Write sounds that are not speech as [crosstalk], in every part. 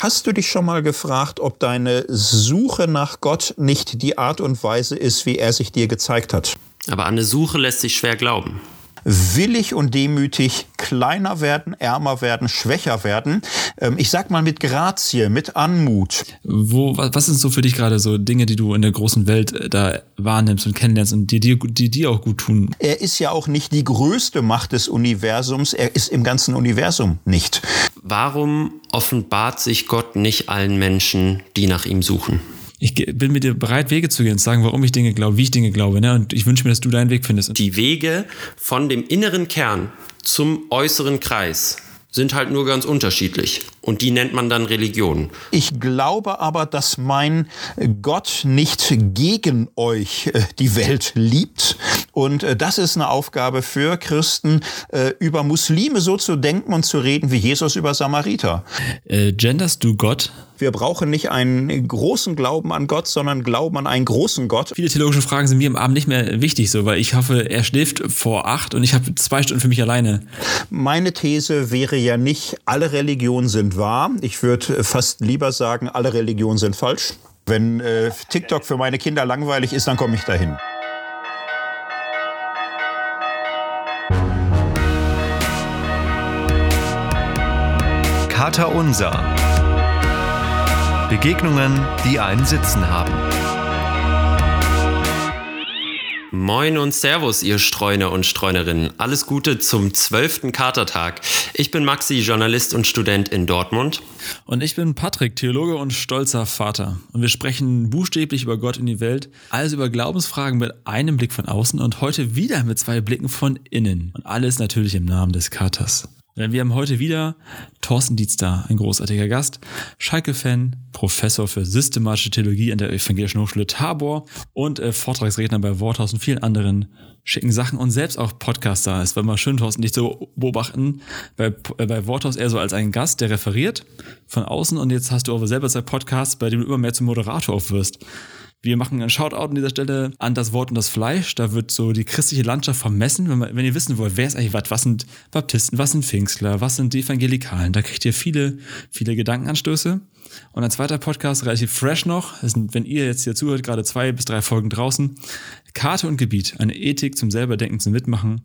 Hast du dich schon mal gefragt, ob deine Suche nach Gott nicht die Art und Weise ist, wie er sich dir gezeigt hat? Aber an eine Suche lässt sich schwer glauben willig und demütig kleiner werden, ärmer werden, schwächer werden. Ähm, ich sag mal mit Grazie, mit Anmut. Wo, was sind so für dich gerade so Dinge, die du in der großen Welt äh, da wahrnimmst und kennenlernst und die dir die, die auch gut tun? Er ist ja auch nicht die größte Macht des Universums, er ist im ganzen Universum nicht. Warum offenbart sich Gott nicht allen Menschen, die nach ihm suchen? Ich bin mit dir bereit, Wege zu gehen und zu sagen, warum ich Dinge glaube, wie ich Dinge glaube. Ne? Und ich wünsche mir, dass du deinen Weg findest. Die Wege von dem inneren Kern zum äußeren Kreis sind halt nur ganz unterschiedlich. Und die nennt man dann Religion. Ich glaube aber, dass mein Gott nicht gegen euch äh, die Welt liebt. Und äh, das ist eine Aufgabe für Christen, äh, über Muslime so zu denken und zu reden wie Jesus über Samariter. Äh, genderst du Gott? Wir brauchen nicht einen großen Glauben an Gott, sondern Glauben an einen großen Gott. Viele theologische Fragen sind mir am Abend nicht mehr wichtig, so, weil ich hoffe, er schläft vor acht und ich habe zwei Stunden für mich alleine. Meine These wäre ja nicht, alle Religionen sind wahr. Ich würde fast lieber sagen, alle Religionen sind falsch. Wenn äh, TikTok für meine Kinder langweilig ist, dann komme ich dahin. Kater Unser. Begegnungen, die einen Sitzen haben. Moin und Servus, ihr Streuner und Streunerinnen. Alles Gute zum zwölften Katertag. Ich bin Maxi, Journalist und Student in Dortmund. Und ich bin Patrick, Theologe und stolzer Vater. Und wir sprechen buchstäblich über Gott in die Welt, also über Glaubensfragen mit einem Blick von außen und heute wieder mit zwei Blicken von innen. Und alles natürlich im Namen des Katers. Denn wir haben heute wieder Thorsten Dietz da, ein großartiger Gast, Schalke-Fan, Professor für systematische Theologie an der Evangelischen Hochschule Tabor und äh, Vortragsredner bei Worthaus und vielen anderen schicken Sachen und selbst auch Podcaster. Es war mal schön, Thorsten, dich zu beobachten. Bei, äh, bei Worthaus eher so als ein Gast, der referiert von außen und jetzt hast du aber selber zwei Podcasts, bei dem du immer mehr zum Moderator aufwirst. Wir machen einen Shoutout an dieser Stelle an das Wort und das Fleisch. Da wird so die christliche Landschaft vermessen. Wenn, man, wenn ihr wissen wollt, wer ist eigentlich was, was sind Baptisten, was sind Pfingstler, was sind die Evangelikalen, da kriegt ihr viele, viele Gedankenanstöße. Und ein zweiter Podcast, relativ fresh noch, sind, wenn ihr jetzt hier zuhört, gerade zwei bis drei Folgen draußen. Karte und Gebiet, eine Ethik zum selberdenken, zum Mitmachen.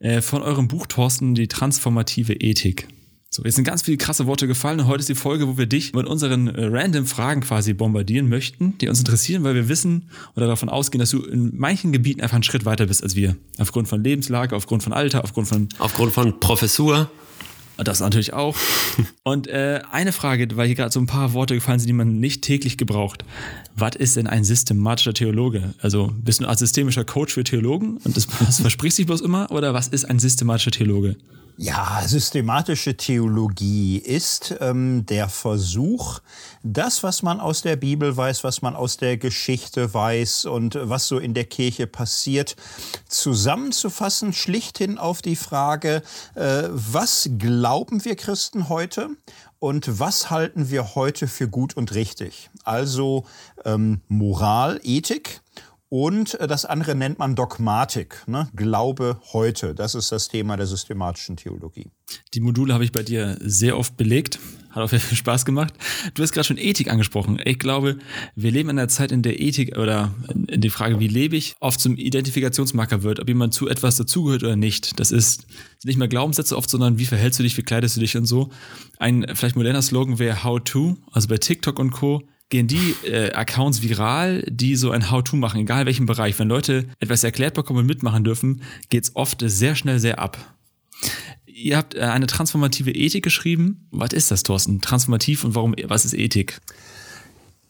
Äh, von eurem Buch, Thorsten, die transformative Ethik. So, jetzt sind ganz viele krasse Worte gefallen und heute ist die Folge, wo wir dich mit unseren äh, random Fragen quasi bombardieren möchten, die uns interessieren, weil wir wissen oder davon ausgehen, dass du in manchen Gebieten einfach einen Schritt weiter bist als wir. Aufgrund von Lebenslage, aufgrund von Alter, aufgrund von... Aufgrund von Professur. Das natürlich auch. [laughs] Und äh, eine Frage, weil hier gerade so ein paar Worte gefallen sind, die man nicht täglich gebraucht. Was ist denn ein systematischer Theologe? Also bist du ein systemischer Coach für Theologen und das, [laughs] das versprichst dich bloß immer? Oder was ist ein systematischer Theologe? Ja, systematische Theologie ist ähm, der Versuch, das, was man aus der Bibel weiß, was man aus der Geschichte weiß und was so in der Kirche passiert, zusammenzufassen, schlichthin auf die Frage, äh, was glauben wir Christen heute und was halten wir heute für gut und richtig? Also ähm, Moral, Ethik und äh, das andere nennt man Dogmatik, ne? Glaube heute. Das ist das Thema der systematischen Theologie. Die Module habe ich bei dir sehr oft belegt. Hat auch viel Spaß gemacht. Du hast gerade schon Ethik angesprochen. Ich glaube, wir leben in einer Zeit, in der Ethik oder in die Frage, wie lebe ich, oft zum Identifikationsmarker wird, ob jemand zu etwas dazugehört oder nicht. Das ist nicht mehr Glaubenssätze oft, sondern wie verhältst du dich, wie kleidest du dich und so. Ein vielleicht moderner Slogan wäre How to, also bei TikTok und Co gehen die äh, Accounts viral, die so ein How-To machen, egal welchem Bereich. Wenn Leute etwas erklärt bekommen und mitmachen dürfen, geht's oft sehr schnell sehr ab. Ihr habt äh, eine transformative Ethik geschrieben. Was ist das, Thorsten? Transformativ und warum, was ist Ethik?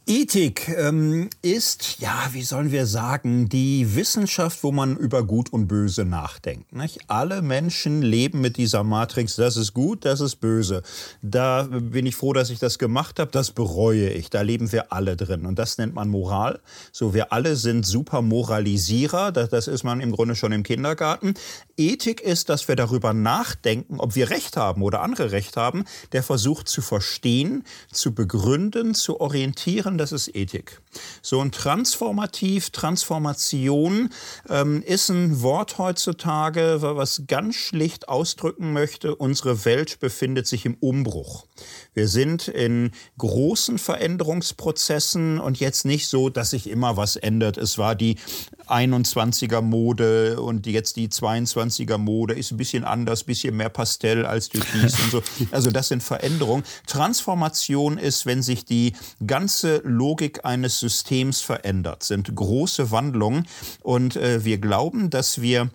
Ethik ähm, ist, ja, wie sollen wir sagen, die Wissenschaft, wo man über Gut und Böse nachdenkt. Nicht? Alle Menschen leben mit dieser Matrix, das ist gut, das ist böse. Da bin ich froh, dass ich das gemacht habe, das bereue ich. Da leben wir alle drin. Und das nennt man Moral. So, wir alle sind super Moralisierer, das, das ist man im Grunde schon im Kindergarten. Ethik ist, dass wir darüber nachdenken, ob wir Recht haben oder andere Recht haben, der versucht zu verstehen, zu begründen, zu orientieren machen, das ist Ethik. So ein Transformativ, Transformation ähm, ist ein Wort heutzutage, was ganz schlicht ausdrücken möchte, unsere Welt befindet sich im Umbruch. Wir sind in großen Veränderungsprozessen und jetzt nicht so, dass sich immer was ändert. Es war die 21er Mode und jetzt die 22er Mode ist ein bisschen anders, bisschen mehr Pastell als Türkis und so. [laughs] Also das sind Veränderungen. Transformation ist, wenn sich die ganze Logik eines Systems verändert, sind große Wandlungen und äh, wir glauben, dass wir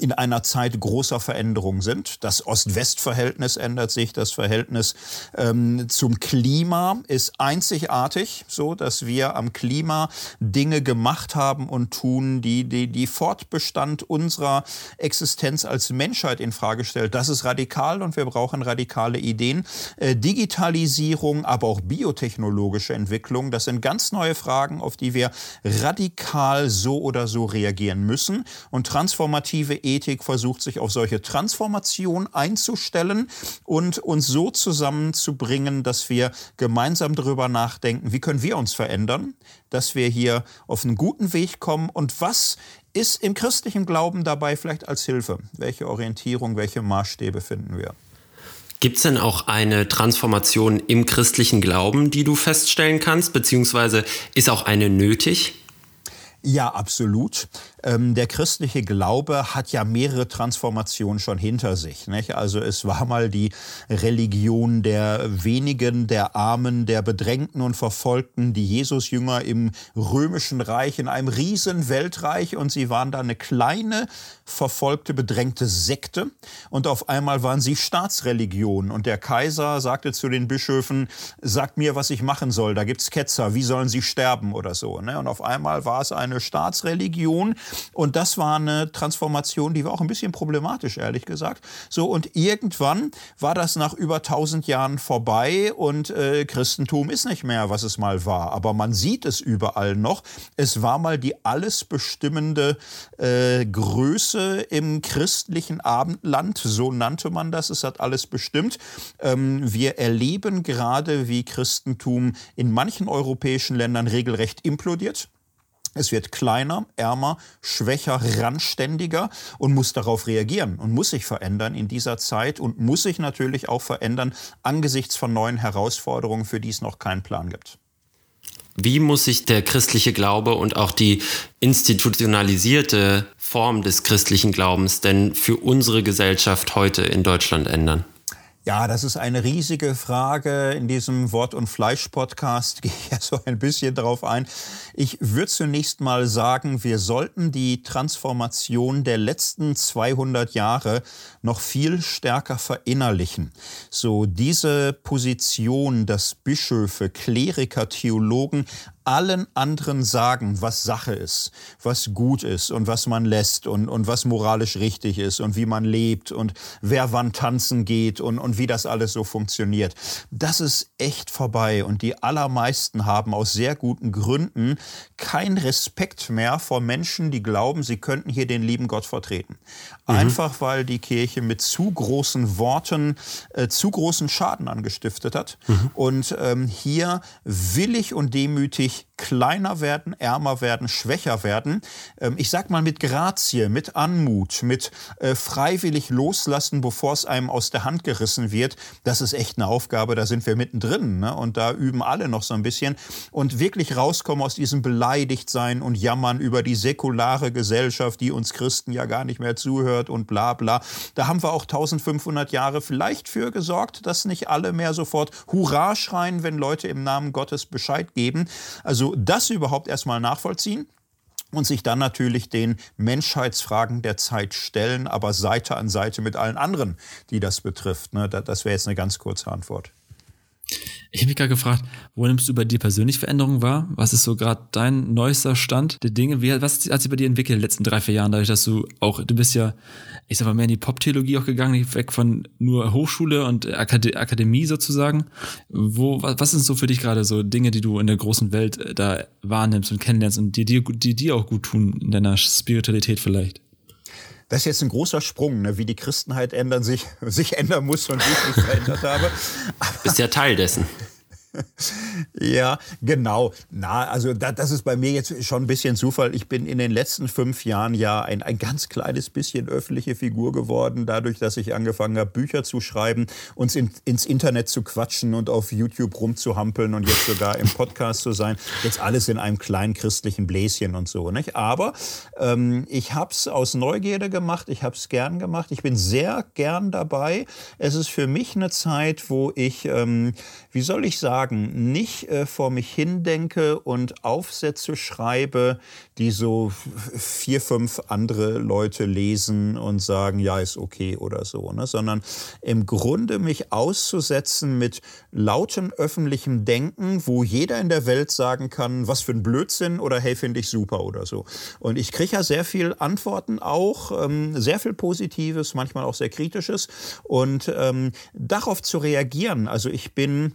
in einer Zeit großer Veränderung sind. Das Ost-West-Verhältnis ändert sich, das Verhältnis ähm, zum Klima ist einzigartig, so dass wir am Klima Dinge gemacht haben und tun, die die, die Fortbestand unserer Existenz als Menschheit in Frage stellt. Das ist radikal und wir brauchen radikale Ideen. Äh, Digitalisierung, aber auch biotechnologische Entwicklung, das sind ganz neue Fragen, auf die wir radikal so oder so reagieren müssen und transformative Ethik versucht sich auf solche Transformation einzustellen und uns so zusammenzubringen, dass wir gemeinsam darüber nachdenken, wie können wir uns verändern, dass wir hier auf einen guten Weg kommen und was ist im christlichen Glauben dabei vielleicht als Hilfe? Welche Orientierung, welche Maßstäbe finden wir? Gibt es denn auch eine Transformation im christlichen Glauben, die du feststellen kannst, beziehungsweise ist auch eine nötig? Ja, absolut. Ähm, der christliche Glaube hat ja mehrere Transformationen schon hinter sich. Nicht? Also es war mal die Religion der wenigen, der Armen, der Bedrängten und Verfolgten, die Jesus-Jünger im römischen Reich, in einem riesen Weltreich und sie waren da eine kleine, verfolgte, bedrängte Sekte und auf einmal waren sie Staatsreligion und der Kaiser sagte zu den Bischöfen, sagt mir, was ich machen soll, da gibt's Ketzer, wie sollen sie sterben oder so. Ne? Und auf einmal war es eine Staatsreligion und das war eine Transformation, die war auch ein bisschen problematisch, ehrlich gesagt. So, und irgendwann war das nach über 1000 Jahren vorbei und äh, Christentum ist nicht mehr, was es mal war. Aber man sieht es überall noch. Es war mal die alles bestimmende äh, Größe im christlichen Abendland, so nannte man das. Es hat alles bestimmt. Ähm, wir erleben gerade, wie Christentum in manchen europäischen Ländern regelrecht implodiert. Es wird kleiner, ärmer, schwächer, randständiger und muss darauf reagieren und muss sich verändern in dieser Zeit und muss sich natürlich auch verändern angesichts von neuen Herausforderungen, für die es noch keinen Plan gibt. Wie muss sich der christliche Glaube und auch die institutionalisierte Form des christlichen Glaubens denn für unsere Gesellschaft heute in Deutschland ändern? Ja, das ist eine riesige Frage. In diesem Wort- und Fleisch-Podcast [laughs] gehe ich ja so ein bisschen drauf ein. Ich würde zunächst mal sagen, wir sollten die Transformation der letzten 200 Jahre noch viel stärker verinnerlichen. So diese Position, dass Bischöfe, Kleriker, Theologen allen anderen sagen, was Sache ist, was gut ist und was man lässt und, und was moralisch richtig ist und wie man lebt und wer wann tanzen geht und, und wie das alles so funktioniert. Das ist echt vorbei und die allermeisten haben aus sehr guten Gründen keinen Respekt mehr vor Menschen, die glauben, sie könnten hier den lieben Gott vertreten. Mhm. Einfach weil die Kirche mit zu großen Worten äh, zu großen Schaden angestiftet hat mhm. und ähm, hier willig und demütig kleiner werden, ärmer werden, schwächer werden. Ähm, ich sag mal mit Grazie, mit Anmut, mit äh, freiwillig loslassen, bevor es einem aus der Hand gerissen wird. Das ist echt eine Aufgabe, da sind wir mittendrin. Ne? Und da üben alle noch so ein bisschen. Und wirklich rauskommen aus diesem Beleidigtsein und Jammern über die säkulare Gesellschaft, die uns Christen ja gar nicht mehr zuhört und bla bla. Da haben wir auch 1500 Jahre vielleicht für gesorgt, dass nicht alle mehr sofort Hurra schreien, wenn Leute im Namen Gottes Bescheid geben. Also das überhaupt erstmal nachvollziehen und sich dann natürlich den Menschheitsfragen der Zeit stellen, aber Seite an Seite mit allen anderen, die das betrifft. Ne? Das wäre jetzt eine ganz kurze Antwort. Ich habe mich gerade gefragt, wo nimmst du bei dir persönlich Veränderungen wahr? Was ist so gerade dein neuester Stand der Dinge? Wie, was hat sich bei dir entwickelt in den letzten drei, vier Jahren, dadurch, dass du auch, du bist ja, ich sag mal, mehr in die Pop-Theologie auch gegangen, weg von nur Hochschule und Akad Akademie sozusagen. Wo, was, was sind so für dich gerade so Dinge, die du in der großen Welt äh, da wahrnimmst und kennenlernst und die dir die, die auch gut tun in deiner Spiritualität vielleicht? Das ist jetzt ein großer Sprung, ne? wie die Christenheit ändern sich, [laughs] sich ändern muss und wie ich mich verändert habe. Aber, Bist ja Teil dessen. Ja, genau. Na, also da, das ist bei mir jetzt schon ein bisschen Zufall. Ich bin in den letzten fünf Jahren ja ein, ein ganz kleines bisschen öffentliche Figur geworden, dadurch, dass ich angefangen habe, Bücher zu schreiben, uns in, ins Internet zu quatschen und auf YouTube rumzuhampeln und jetzt sogar im Podcast zu sein. Jetzt alles in einem kleinen christlichen Bläschen und so. Nicht? Aber ähm, ich habe es aus Neugierde gemacht, ich habe es gern gemacht, ich bin sehr gern dabei. Es ist für mich eine Zeit, wo ich, ähm, wie soll ich sagen, nicht äh, vor mich hindenke und Aufsätze schreibe, die so vier, fünf andere Leute lesen und sagen, ja, ist okay oder so, ne? sondern im Grunde mich auszusetzen mit lautem öffentlichem Denken, wo jeder in der Welt sagen kann, was für ein Blödsinn oder hey, finde ich super oder so. Und ich kriege ja sehr viel Antworten auch, ähm, sehr viel Positives, manchmal auch sehr Kritisches und ähm, darauf zu reagieren. Also ich bin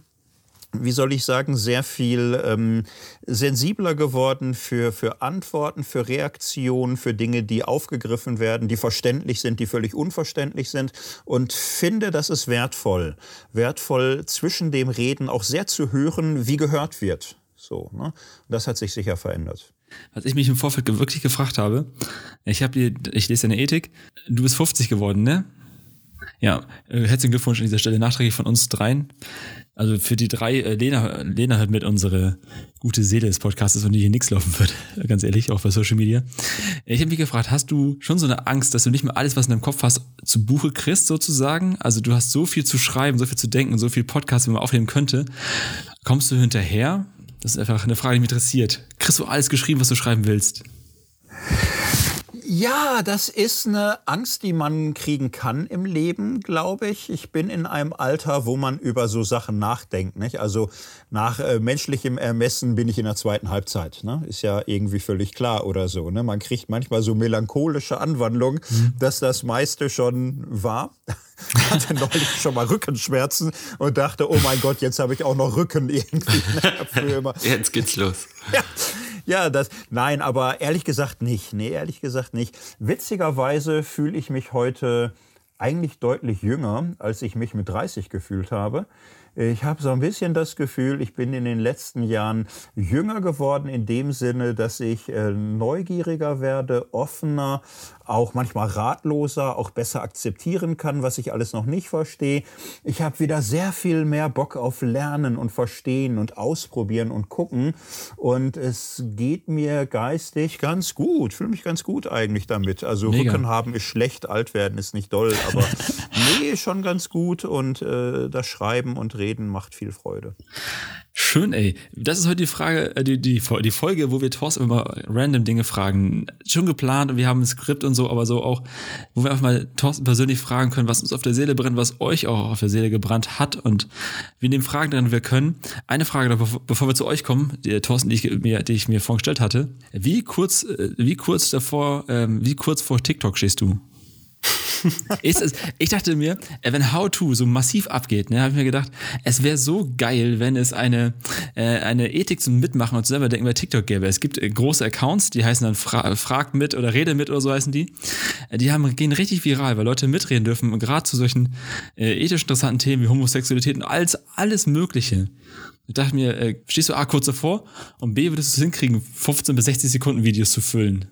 wie soll ich sagen, sehr viel ähm, sensibler geworden für, für Antworten, für Reaktionen, für Dinge, die aufgegriffen werden, die verständlich sind, die völlig unverständlich sind und finde, das ist wertvoll. Wertvoll zwischen dem Reden auch sehr zu hören, wie gehört wird. So, ne? Das hat sich sicher verändert. Was ich mich im Vorfeld wirklich gefragt habe, ich habe ich lese deine Ethik, du bist 50 geworden, ne? Ja, äh, herzlichen Glückwunsch an dieser Stelle nachträglich von uns dreien. Also für die drei, äh, Lena, Lena hört mit unsere gute Seele des Podcasts und die hier nichts laufen wird. [laughs] Ganz ehrlich, auch bei Social Media. Ich habe mich gefragt, hast du schon so eine Angst, dass du nicht mehr alles, was in deinem Kopf hast, zu Buche kriegst sozusagen? Also du hast so viel zu schreiben, so viel zu denken, so viel Podcasts, wie man aufnehmen könnte. Kommst du hinterher? Das ist einfach eine Frage, die mich interessiert. Kriegst du alles geschrieben, was du schreiben willst? Ja, das ist eine Angst, die man kriegen kann im Leben, glaube ich. Ich bin in einem Alter, wo man über so Sachen nachdenkt. Nicht? Also nach äh, menschlichem Ermessen bin ich in der zweiten Halbzeit. Ne? Ist ja irgendwie völlig klar oder so. Ne? Man kriegt manchmal so melancholische Anwandlungen, mhm. dass das meiste schon war. [laughs] hatte neulich schon mal Rückenschmerzen und dachte, oh mein Gott, jetzt habe ich auch noch Rücken irgendwie. Ne? [laughs] [laughs] jetzt geht's los. Ja. Ja, das, nein, aber ehrlich gesagt nicht. Nee, ehrlich gesagt nicht. Witzigerweise fühle ich mich heute eigentlich deutlich jünger, als ich mich mit 30 gefühlt habe. Ich habe so ein bisschen das Gefühl, ich bin in den letzten Jahren jünger geworden in dem Sinne, dass ich äh, neugieriger werde, offener, auch manchmal ratloser, auch besser akzeptieren kann, was ich alles noch nicht verstehe. Ich habe wieder sehr viel mehr Bock auf Lernen und Verstehen und Ausprobieren und Gucken. Und es geht mir geistig ganz gut. Fühle mich ganz gut eigentlich damit. Also Mega. Rücken haben ist schlecht, alt werden ist nicht doll, aber [laughs] nee, schon ganz gut. Und äh, das Schreiben und Reden macht viel Freude. Schön, ey. Das ist heute die Frage, äh, die, die, die Folge, wo wir Thorsten immer random Dinge fragen. Schon geplant und wir haben ein Skript und so, aber so auch, wo wir einfach mal Thorsten persönlich fragen können, was uns auf der Seele brennt, was euch auch auf der Seele gebrannt hat und wir nehmen Fragen dran, wir können. Eine Frage, bevor wir zu euch kommen, die Thorsten, die ich mir, die ich mir vorgestellt hatte. Wie kurz, äh, wie kurz davor, ähm, wie kurz vor TikTok stehst du? Ist es, ich dachte mir, äh, wenn How To so massiv abgeht, ne, habe ich mir gedacht, es wäre so geil, wenn es eine, äh, eine Ethik zum Mitmachen und selber denken bei TikTok gäbe. Es gibt äh, große Accounts, die heißen dann Fra Frag mit oder Rede mit oder so heißen die. Äh, die haben, gehen richtig viral, weil Leute mitreden dürfen, gerade zu solchen äh, ethisch interessanten Themen wie Homosexualität und alles, alles Mögliche. Ich dachte mir, äh, stehst du A kurz davor und B würdest du es hinkriegen, 15 bis 60 Sekunden Videos zu füllen.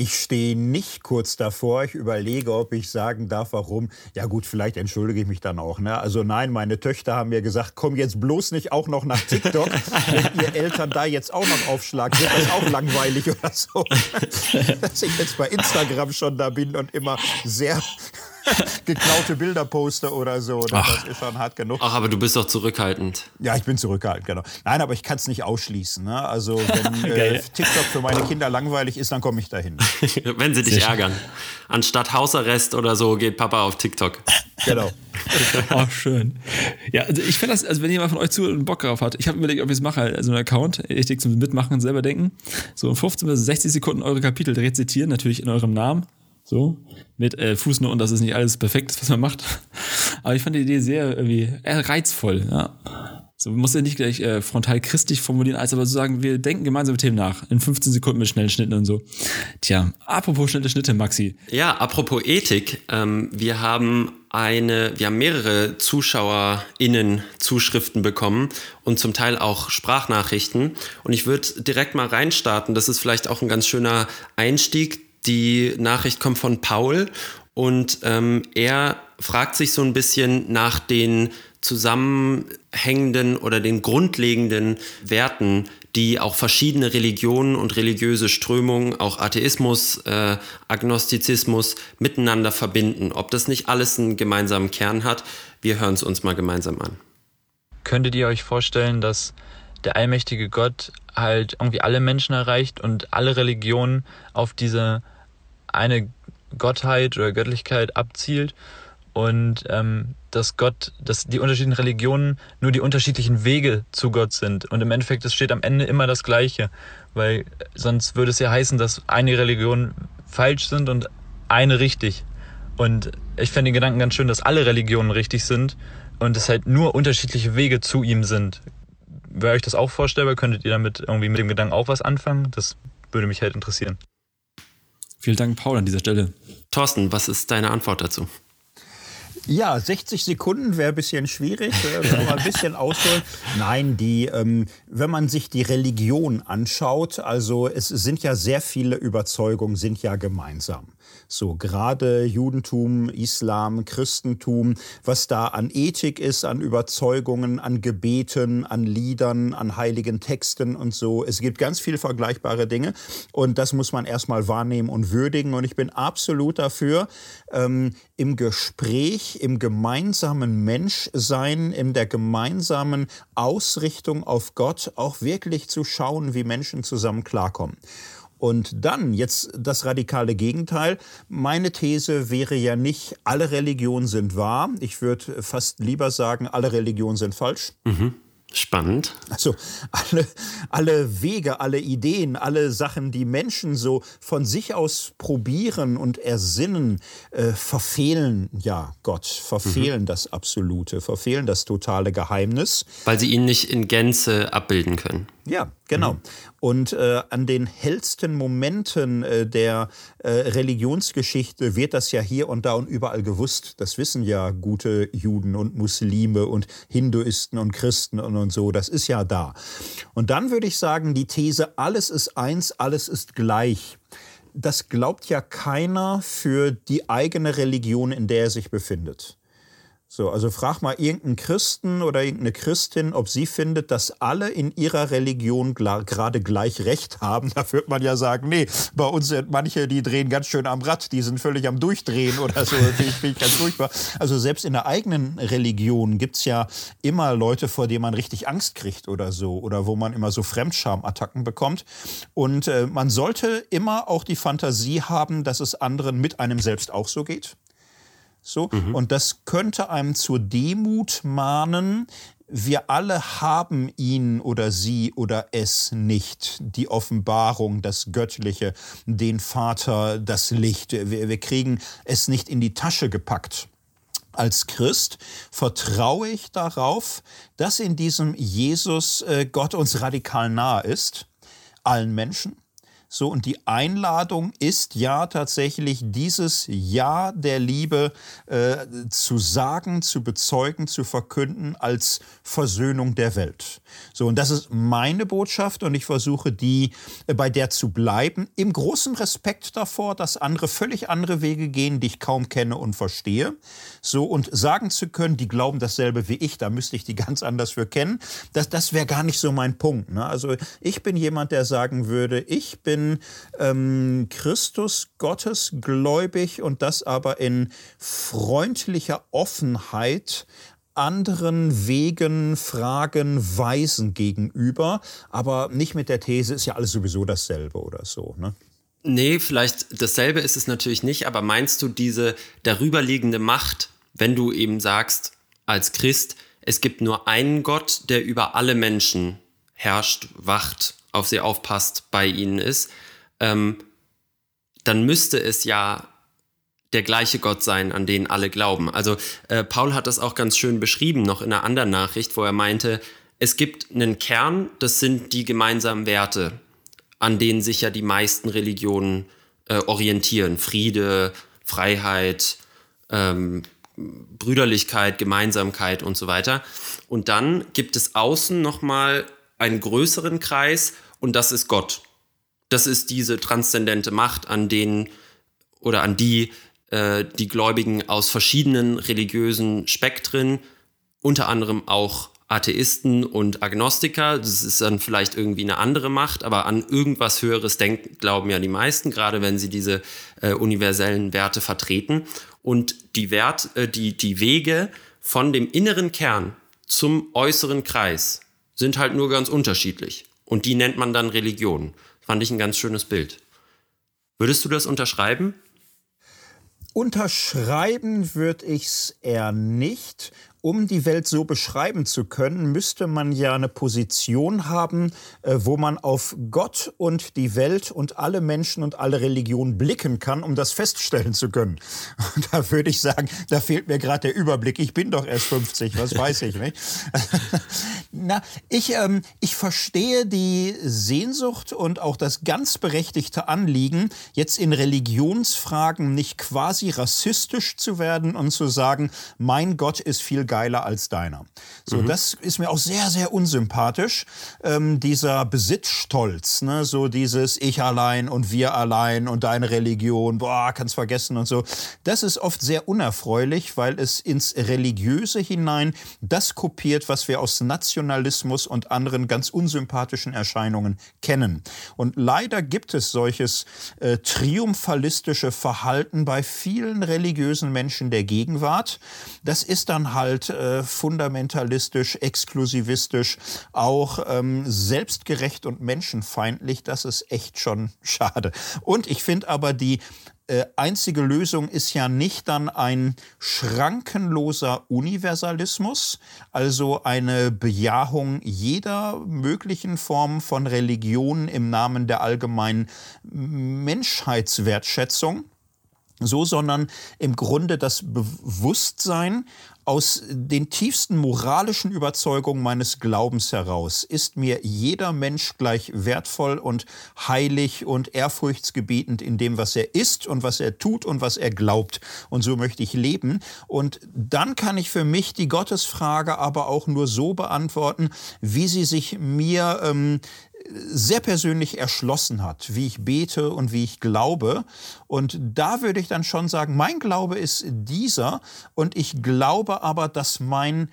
Ich stehe nicht kurz davor. Ich überlege, ob ich sagen darf, warum. Ja gut, vielleicht entschuldige ich mich dann auch. Ne? Also nein, meine Töchter haben mir gesagt, komm jetzt bloß nicht auch noch nach TikTok. [laughs] Wenn ihr Eltern da jetzt auch noch aufschlagen, wird das auch langweilig oder so. [laughs] Dass ich jetzt bei Instagram schon da bin und immer sehr [laughs] geklaute Bilder poste oder so. Das Ach. ist schon hart genug. Ach, aber du bist doch zurückhaltend. Ja, ich bin zurückhaltend, genau. Nein, aber ich kann es nicht ausschließen. Ne? Also, [laughs] wenn äh, TikTok für meine Kinder langweilig ist, dann komme ich dahin. [laughs] wenn sie dich Sehr ärgern. Anstatt Hausarrest oder so geht Papa auf TikTok. Genau. Ach, schön. Ja, also ich finde das, also wenn jemand von euch zu einen Bock drauf hat, ich habe überlegt, ob ich es mache, also einen Account, richtig zum Mitmachen und selber denken. So in 15 bis 60 Sekunden eure Kapitel rezitieren, natürlich in eurem Namen. So, mit äh, Fußnoten, das ist nicht alles perfekt, was man macht. [laughs] Aber ich fand die Idee sehr irgendwie äh, reizvoll, ja. So, man muss ja nicht gleich äh, frontal christlich formulieren, als aber so sagen, wir denken gemeinsam mit Themen nach. In 15 Sekunden mit schnellen Schnitten und so. Tja, apropos schnelle Schnitte, Maxi. Ja, apropos Ethik. Ähm, wir haben eine, wir haben mehrere ZuschauerInnen Zuschriften bekommen und zum Teil auch Sprachnachrichten. Und ich würde direkt mal reinstarten. Das ist vielleicht auch ein ganz schöner Einstieg. Die Nachricht kommt von Paul und ähm, er fragt sich so ein bisschen nach den zusammenhängenden oder den grundlegenden Werten, die auch verschiedene Religionen und religiöse Strömungen, auch Atheismus, äh, Agnostizismus miteinander verbinden. Ob das nicht alles einen gemeinsamen Kern hat, wir hören es uns mal gemeinsam an. Könntet ihr euch vorstellen, dass der allmächtige Gott halt irgendwie alle Menschen erreicht und alle Religionen auf diese eine Gottheit oder Göttlichkeit abzielt und ähm, dass Gott, dass die unterschiedlichen Religionen nur die unterschiedlichen Wege zu Gott sind. Und im Endeffekt, es steht am Ende immer das Gleiche, weil sonst würde es ja heißen, dass eine Religion falsch sind und eine richtig. Und ich fände den Gedanken ganz schön, dass alle Religionen richtig sind und es halt nur unterschiedliche Wege zu ihm sind. Wäre euch das auch vorstellbar? Könntet ihr damit irgendwie mit dem Gedanken auch was anfangen? Das würde mich halt interessieren. Vielen Dank, Paul, an dieser Stelle. Thorsten, was ist deine Antwort dazu? Ja, 60 Sekunden wäre ein bisschen schwierig, äh, mal ein bisschen ausholen. Nein, die, ähm, wenn man sich die Religion anschaut, also es sind ja sehr viele Überzeugungen, sind ja gemeinsam. So, gerade Judentum, Islam, Christentum, was da an Ethik ist, an Überzeugungen, an Gebeten, an Liedern, an heiligen Texten und so. Es gibt ganz viel vergleichbare Dinge und das muss man erstmal wahrnehmen und würdigen. Und ich bin absolut dafür, ähm, im Gespräch, im gemeinsamen Menschsein, in der gemeinsamen Ausrichtung auf Gott auch wirklich zu schauen, wie Menschen zusammen klarkommen. Und dann jetzt das radikale Gegenteil. Meine These wäre ja nicht, alle Religionen sind wahr. Ich würde fast lieber sagen, alle Religionen sind falsch. Mhm. Spannend. Also alle, alle Wege, alle Ideen, alle Sachen, die Menschen so von sich aus probieren und ersinnen, äh, verfehlen ja Gott, verfehlen mhm. das Absolute, verfehlen das totale Geheimnis. Weil sie ihn nicht in Gänze abbilden können. Ja, genau. Mhm. Und äh, an den hellsten Momenten äh, der äh, Religionsgeschichte wird das ja hier und da und überall gewusst. Das wissen ja gute Juden und Muslime und Hinduisten und Christen und, und so. Das ist ja da. Und dann würde ich sagen, die These, alles ist eins, alles ist gleich. Das glaubt ja keiner für die eigene Religion, in der er sich befindet. So, also frag mal irgendeinen Christen oder irgendeine Christin, ob sie findet, dass alle in ihrer Religion gerade gleich Recht haben. [laughs] Da wird man ja sagen, nee, bei uns sind manche, die drehen ganz schön am Rad, die sind völlig am Durchdrehen oder so. [laughs] Ich, ich ganz furchtbar. Also selbst in der eigenen Religion gibt's ja immer Leute, vor denen man richtig Angst kriegt oder so. Oder wo man immer so Fremdschamattacken bekommt. Und äh, man sollte immer auch die Fantasie haben, dass es anderen mit einem selbst auch so geht. So. Mhm. Und das könnte einem zur Demut mahnen. Wir alle haben ihn oder sie oder es nicht. Die Offenbarung, das Göttliche, den Vater, das Licht. Wir, wir kriegen es nicht in die Tasche gepackt. Als Christ vertraue ich darauf, dass in diesem Jesus äh, Gott uns radikal nahe ist, allen Menschen so, und die Einladung ist ja tatsächlich dieses Ja der Liebe äh, zu sagen, zu bezeugen, zu verkünden als Versöhnung der Welt. So, und das ist meine Botschaft und ich versuche die äh, bei der zu bleiben, im großen Respekt davor, dass andere völlig andere Wege gehen, die ich kaum kenne und verstehe. So, und sagen zu können, die glauben dasselbe wie ich, da müsste ich die ganz anders für kennen. Das, das wäre gar nicht so mein Punkt. Ne? Also ich bin jemand, der sagen würde, ich bin ähm, Christus Gottes gläubig und das aber in freundlicher Offenheit anderen Wegen, Fragen, Weisen gegenüber, aber nicht mit der These, ist ja alles sowieso dasselbe oder so. Ne? Nee, vielleicht dasselbe ist es natürlich nicht, aber meinst du diese darüberliegende Macht, wenn du eben sagst, als Christ, es gibt nur einen Gott, der über alle Menschen herrscht, wacht, auf sie aufpasst, bei ihnen ist, ähm, dann müsste es ja der gleiche Gott sein, an den alle glauben. Also äh, Paul hat das auch ganz schön beschrieben, noch in einer anderen Nachricht, wo er meinte, es gibt einen Kern, das sind die gemeinsamen Werte, an denen sich ja die meisten Religionen äh, orientieren. Friede, Freiheit, ähm, Brüderlichkeit, Gemeinsamkeit und so weiter. Und dann gibt es außen nochmal einen größeren Kreis und das ist Gott. Das ist diese transzendente Macht, an denen oder an die äh, die Gläubigen aus verschiedenen religiösen Spektren, unter anderem auch Atheisten und Agnostiker, das ist dann vielleicht irgendwie eine andere Macht, aber an irgendwas Höheres denken, glauben ja die meisten, gerade wenn sie diese äh, universellen Werte vertreten. Und die, Wert, äh, die, die Wege von dem inneren Kern zum äußeren Kreis sind halt nur ganz unterschiedlich. Und die nennt man dann Religion. Fand ich ein ganz schönes Bild. Würdest du das unterschreiben? Unterschreiben würde ich es eher nicht um die Welt so beschreiben zu können, müsste man ja eine Position haben, äh, wo man auf Gott und die Welt und alle Menschen und alle Religionen blicken kann, um das feststellen zu können. [laughs] Und da würde ich sagen, da fehlt mir gerade der Überblick. Ich bin doch erst 50, was weiß ich nicht. [laughs] Na, ich, ähm, ich verstehe die Sehnsucht und auch das ganz berechtigte Anliegen, jetzt in Religionsfragen nicht quasi rassistisch zu werden und zu sagen, mein Gott ist viel geiler als deiner. So, mhm. das ist mir auch sehr, sehr unsympathisch. Ähm, dieser Besitzstolz, ne? so dieses Ich allein und wir allein und deine Religion, boah, kannst vergessen und so. Das ist oft sehr unerfreulich, weil es ins Religiöse hinein das kopiert, was wir aus Nationalismus und anderen ganz unsympathischen Erscheinungen kennen. Und leider gibt es solches äh, triumphalistische Verhalten bei vielen religiösen Menschen der Gegenwart. Das ist dann halt halt äh, fundamentalistisch, exklusivistisch, auch ähm, selbstgerecht und menschenfeindlich. Das ist echt schon [laughs] schade. Und ich finde aber die äh, einzige Lösung ist ja nicht dann ein schrankenloser Universalismus, also eine Bejahung jeder möglichen Form von Religion im Namen der allgemeinen Menschheitswertschätzung so, sondern im Grunde das Bewusstsein, aus den tiefsten moralischen Überzeugungen meines Glaubens heraus ist mir jeder Mensch gleich wertvoll und heilig und ehrfurchtsgebietend in dem, was er ist und was er tut und was er glaubt. Und so möchte ich leben. Und dann kann ich für mich die Gottesfrage aber auch nur so beantworten, wie sie sich mir ähm, sehr persönlich erschlossen hat, wie ich bete und wie ich glaube. Und da würde ich dann schon sagen, mein Glaube ist dieser und ich glaube aber, dass mein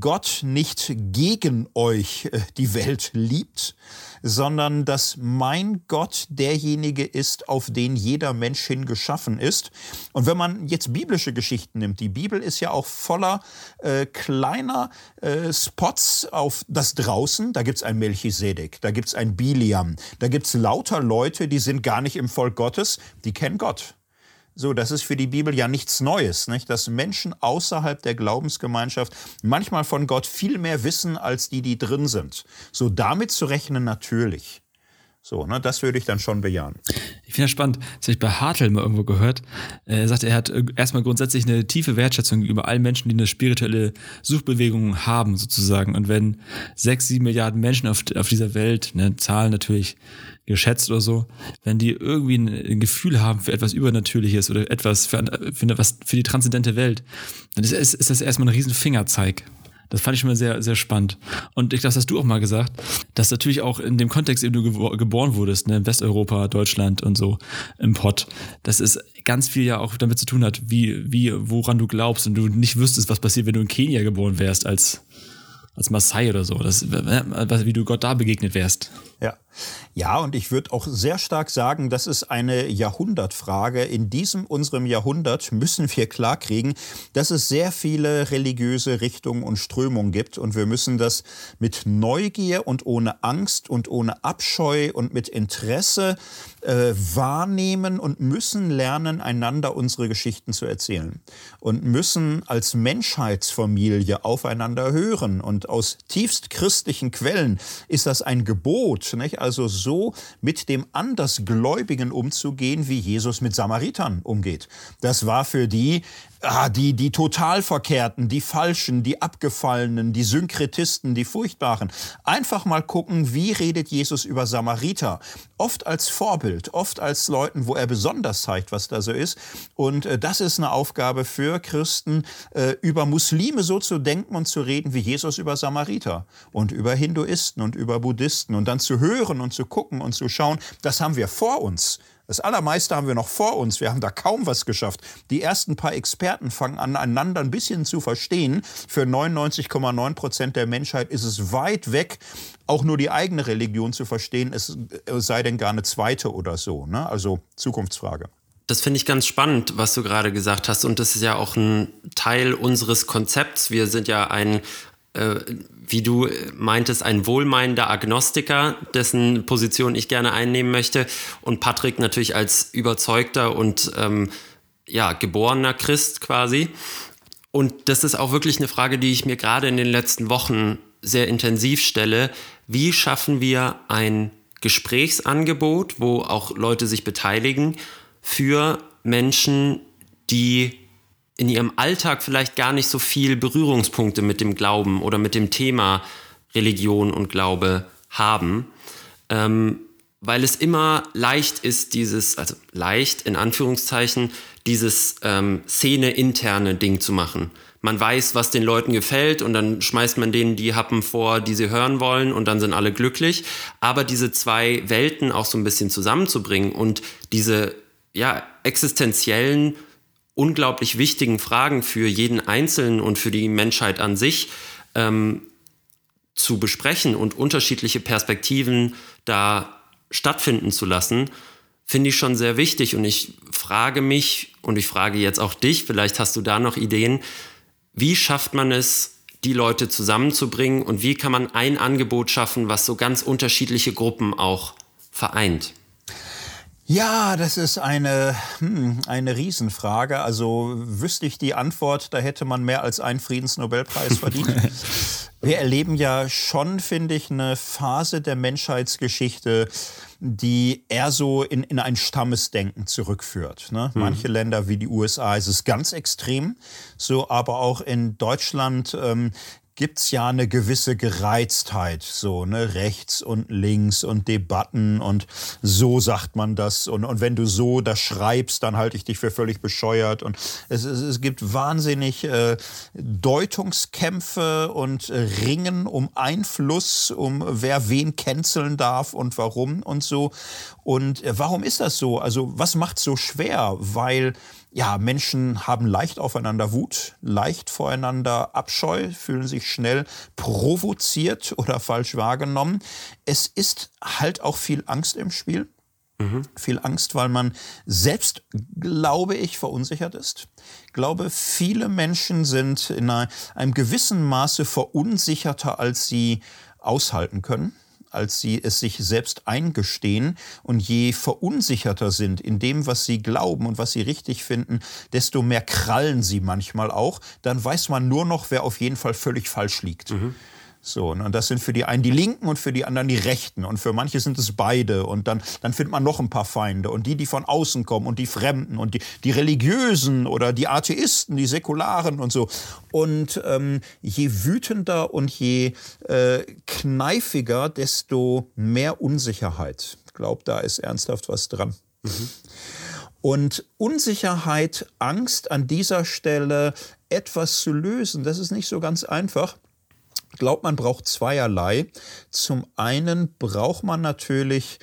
Gott nicht gegen euch äh, die Welt liebt, sondern dass mein Gott derjenige ist, auf den jeder Mensch hin geschaffen ist. Und wenn man jetzt biblische Geschichten nimmt, die Bibel ist ja auch voller äh, kleiner äh, Spots auf das Draußen. Da gibt es ein Melchisedek, da gibt es ein Biliam, da gibt es lauter Leute, die sind gar nicht im Volk Gottes, die kennen Gott. So, das ist für die Bibel ja nichts Neues, nicht? dass Menschen außerhalb der Glaubensgemeinschaft manchmal von Gott viel mehr wissen als die, die drin sind. So, damit zu rechnen natürlich. So, ne, das würde ich dann schon bejahen. Ich finde das spannend. Das habe ich bei Hartl mal irgendwo gehört. Er sagt, er hat äh, erstmal grundsätzlich eine tiefe Wertschätzung über allen Menschen, die eine spirituelle Suchbewegung haben, sozusagen. Und wenn sechs, sieben Milliarden Menschen auf, auf dieser Welt, ne, Zahlen natürlich geschätzt oder so, wenn die irgendwie ein, ein Gefühl haben für etwas Übernatürliches oder etwas für, für, was, für die transzendente Welt, dann ist, ist das erstmal ein riesen Fingerzeig. Das fand ich mal sehr, sehr spannend. Und ich glaube, das hast du auch mal gesagt, dass natürlich auch in dem Kontext, in dem du geboren wurdest, ne, in Westeuropa, Deutschland und so, im Pott, dass es ganz viel ja auch damit zu tun hat, wie, wie, woran du glaubst und du nicht wüsstest, was passiert, wenn du in Kenia geboren wärst als, als Maasai oder so, das, wie du Gott da begegnet wärst. Ja. Ja, und ich würde auch sehr stark sagen, das ist eine Jahrhundertfrage. In diesem unserem Jahrhundert müssen wir klarkriegen, dass es sehr viele religiöse Richtungen und Strömungen gibt. Und wir müssen das mit Neugier und ohne Angst und ohne Abscheu und mit Interesse äh, wahrnehmen und müssen lernen, einander unsere Geschichten zu erzählen. Und müssen als Menschheitsfamilie aufeinander hören. Und aus tiefst christlichen Quellen ist das ein Gebot. Nicht? Also so mit dem Andersgläubigen umzugehen, wie Jesus mit Samaritern umgeht. Das war für die ah, die, die Totalverkehrten, die Falschen, die Abgefallenen, die Synkretisten, die Furchtbaren. Einfach mal gucken, wie redet Jesus über Samariter. Oft als Vorbild, oft als Leuten, wo er besonders zeigt, was da so ist. Und äh, das ist eine Aufgabe für Christen, äh, über Muslime so zu denken und zu reden, wie Jesus über Samariter und über Hinduisten und über Buddhisten und dann zu hören und zu gucken und zu schauen, das haben wir vor uns. Das Allermeiste haben wir noch vor uns. Wir haben da kaum was geschafft. Die ersten paar Experten fangen an, einander ein bisschen zu verstehen. Für 99,9 Prozent der Menschheit ist es weit weg, auch nur die eigene Religion zu verstehen, es sei denn gar eine zweite oder so. Ne? Also Zukunftsfrage. Das finde ich ganz spannend, was du gerade gesagt hast. Und das ist ja auch ein Teil unseres Konzepts. Wir sind ja ein, äh, wie du meintest, ein wohlmeinender Agnostiker, dessen Position ich gerne einnehmen möchte. Und Patrick natürlich als überzeugter und ähm, ja, geborener Christ quasi. Und das ist auch wirklich eine Frage, die ich mir gerade in den letzten Wochen sehr intensiv stelle. Wie schaffen wir ein Gesprächsangebot, wo auch Leute sich beteiligen, für Menschen, die in ihrem Alltag vielleicht gar nicht so viel Berührungspunkte mit dem Glauben oder mit dem Thema Religion und Glaube haben, ähm, weil es immer leicht ist, dieses, also leicht in Anführungszeichen, dieses ähm, Szene-interne Ding zu machen. Man weiß, was den Leuten gefällt und dann schmeißt man denen die Happen vor, die sie hören wollen und dann sind alle glücklich. Aber diese zwei Welten auch so ein bisschen zusammenzubringen und diese ja, existenziellen unglaublich wichtigen Fragen für jeden Einzelnen und für die Menschheit an sich ähm, zu besprechen und unterschiedliche Perspektiven da stattfinden zu lassen, finde ich schon sehr wichtig. Und ich frage mich und ich frage jetzt auch dich, vielleicht hast du da noch Ideen, wie schafft man es, die Leute zusammenzubringen und wie kann man ein Angebot schaffen, was so ganz unterschiedliche Gruppen auch vereint? Ja, das ist eine, hm, eine Riesenfrage. Also wüsste ich die Antwort, da hätte man mehr als einen Friedensnobelpreis [laughs] verdient. Wir erleben ja schon, finde ich, eine Phase der Menschheitsgeschichte, die eher so in, in ein Stammesdenken zurückführt. Ne? Mhm. Manche Länder wie die USA ist es ganz extrem, so aber auch in Deutschland ähm, gibt's ja eine gewisse Gereiztheit, so, ne, rechts und links und Debatten und so sagt man das und, und wenn du so das schreibst, dann halte ich dich für völlig bescheuert und es, es, es gibt wahnsinnig äh, Deutungskämpfe und Ringen um Einfluss, um wer wen canceln darf und warum und so und äh, warum ist das so? Also was macht so schwer? Weil ja, Menschen haben leicht aufeinander Wut, leicht voreinander Abscheu, fühlen sich schnell provoziert oder falsch wahrgenommen. Es ist halt auch viel Angst im Spiel. Mhm. Viel Angst, weil man selbst, glaube ich, verunsichert ist. Ich glaube, viele Menschen sind in einem gewissen Maße verunsicherter, als sie aushalten können als sie es sich selbst eingestehen. Und je verunsicherter sind in dem, was sie glauben und was sie richtig finden, desto mehr krallen sie manchmal auch. Dann weiß man nur noch, wer auf jeden Fall völlig falsch liegt. Mhm. So, ne, und das sind für die einen die Linken und für die anderen die Rechten. Und für manche sind es beide. Und dann, dann findet man noch ein paar Feinde. Und die, die von außen kommen und die Fremden und die, die Religiösen oder die Atheisten, die Säkularen und so. Und ähm, je wütender und je äh, kneifiger, desto mehr Unsicherheit. Ich glaube, da ist ernsthaft was dran. Mhm. Und Unsicherheit, Angst an dieser Stelle etwas zu lösen, das ist nicht so ganz einfach. Ich glaube, man braucht zweierlei. Zum einen braucht man natürlich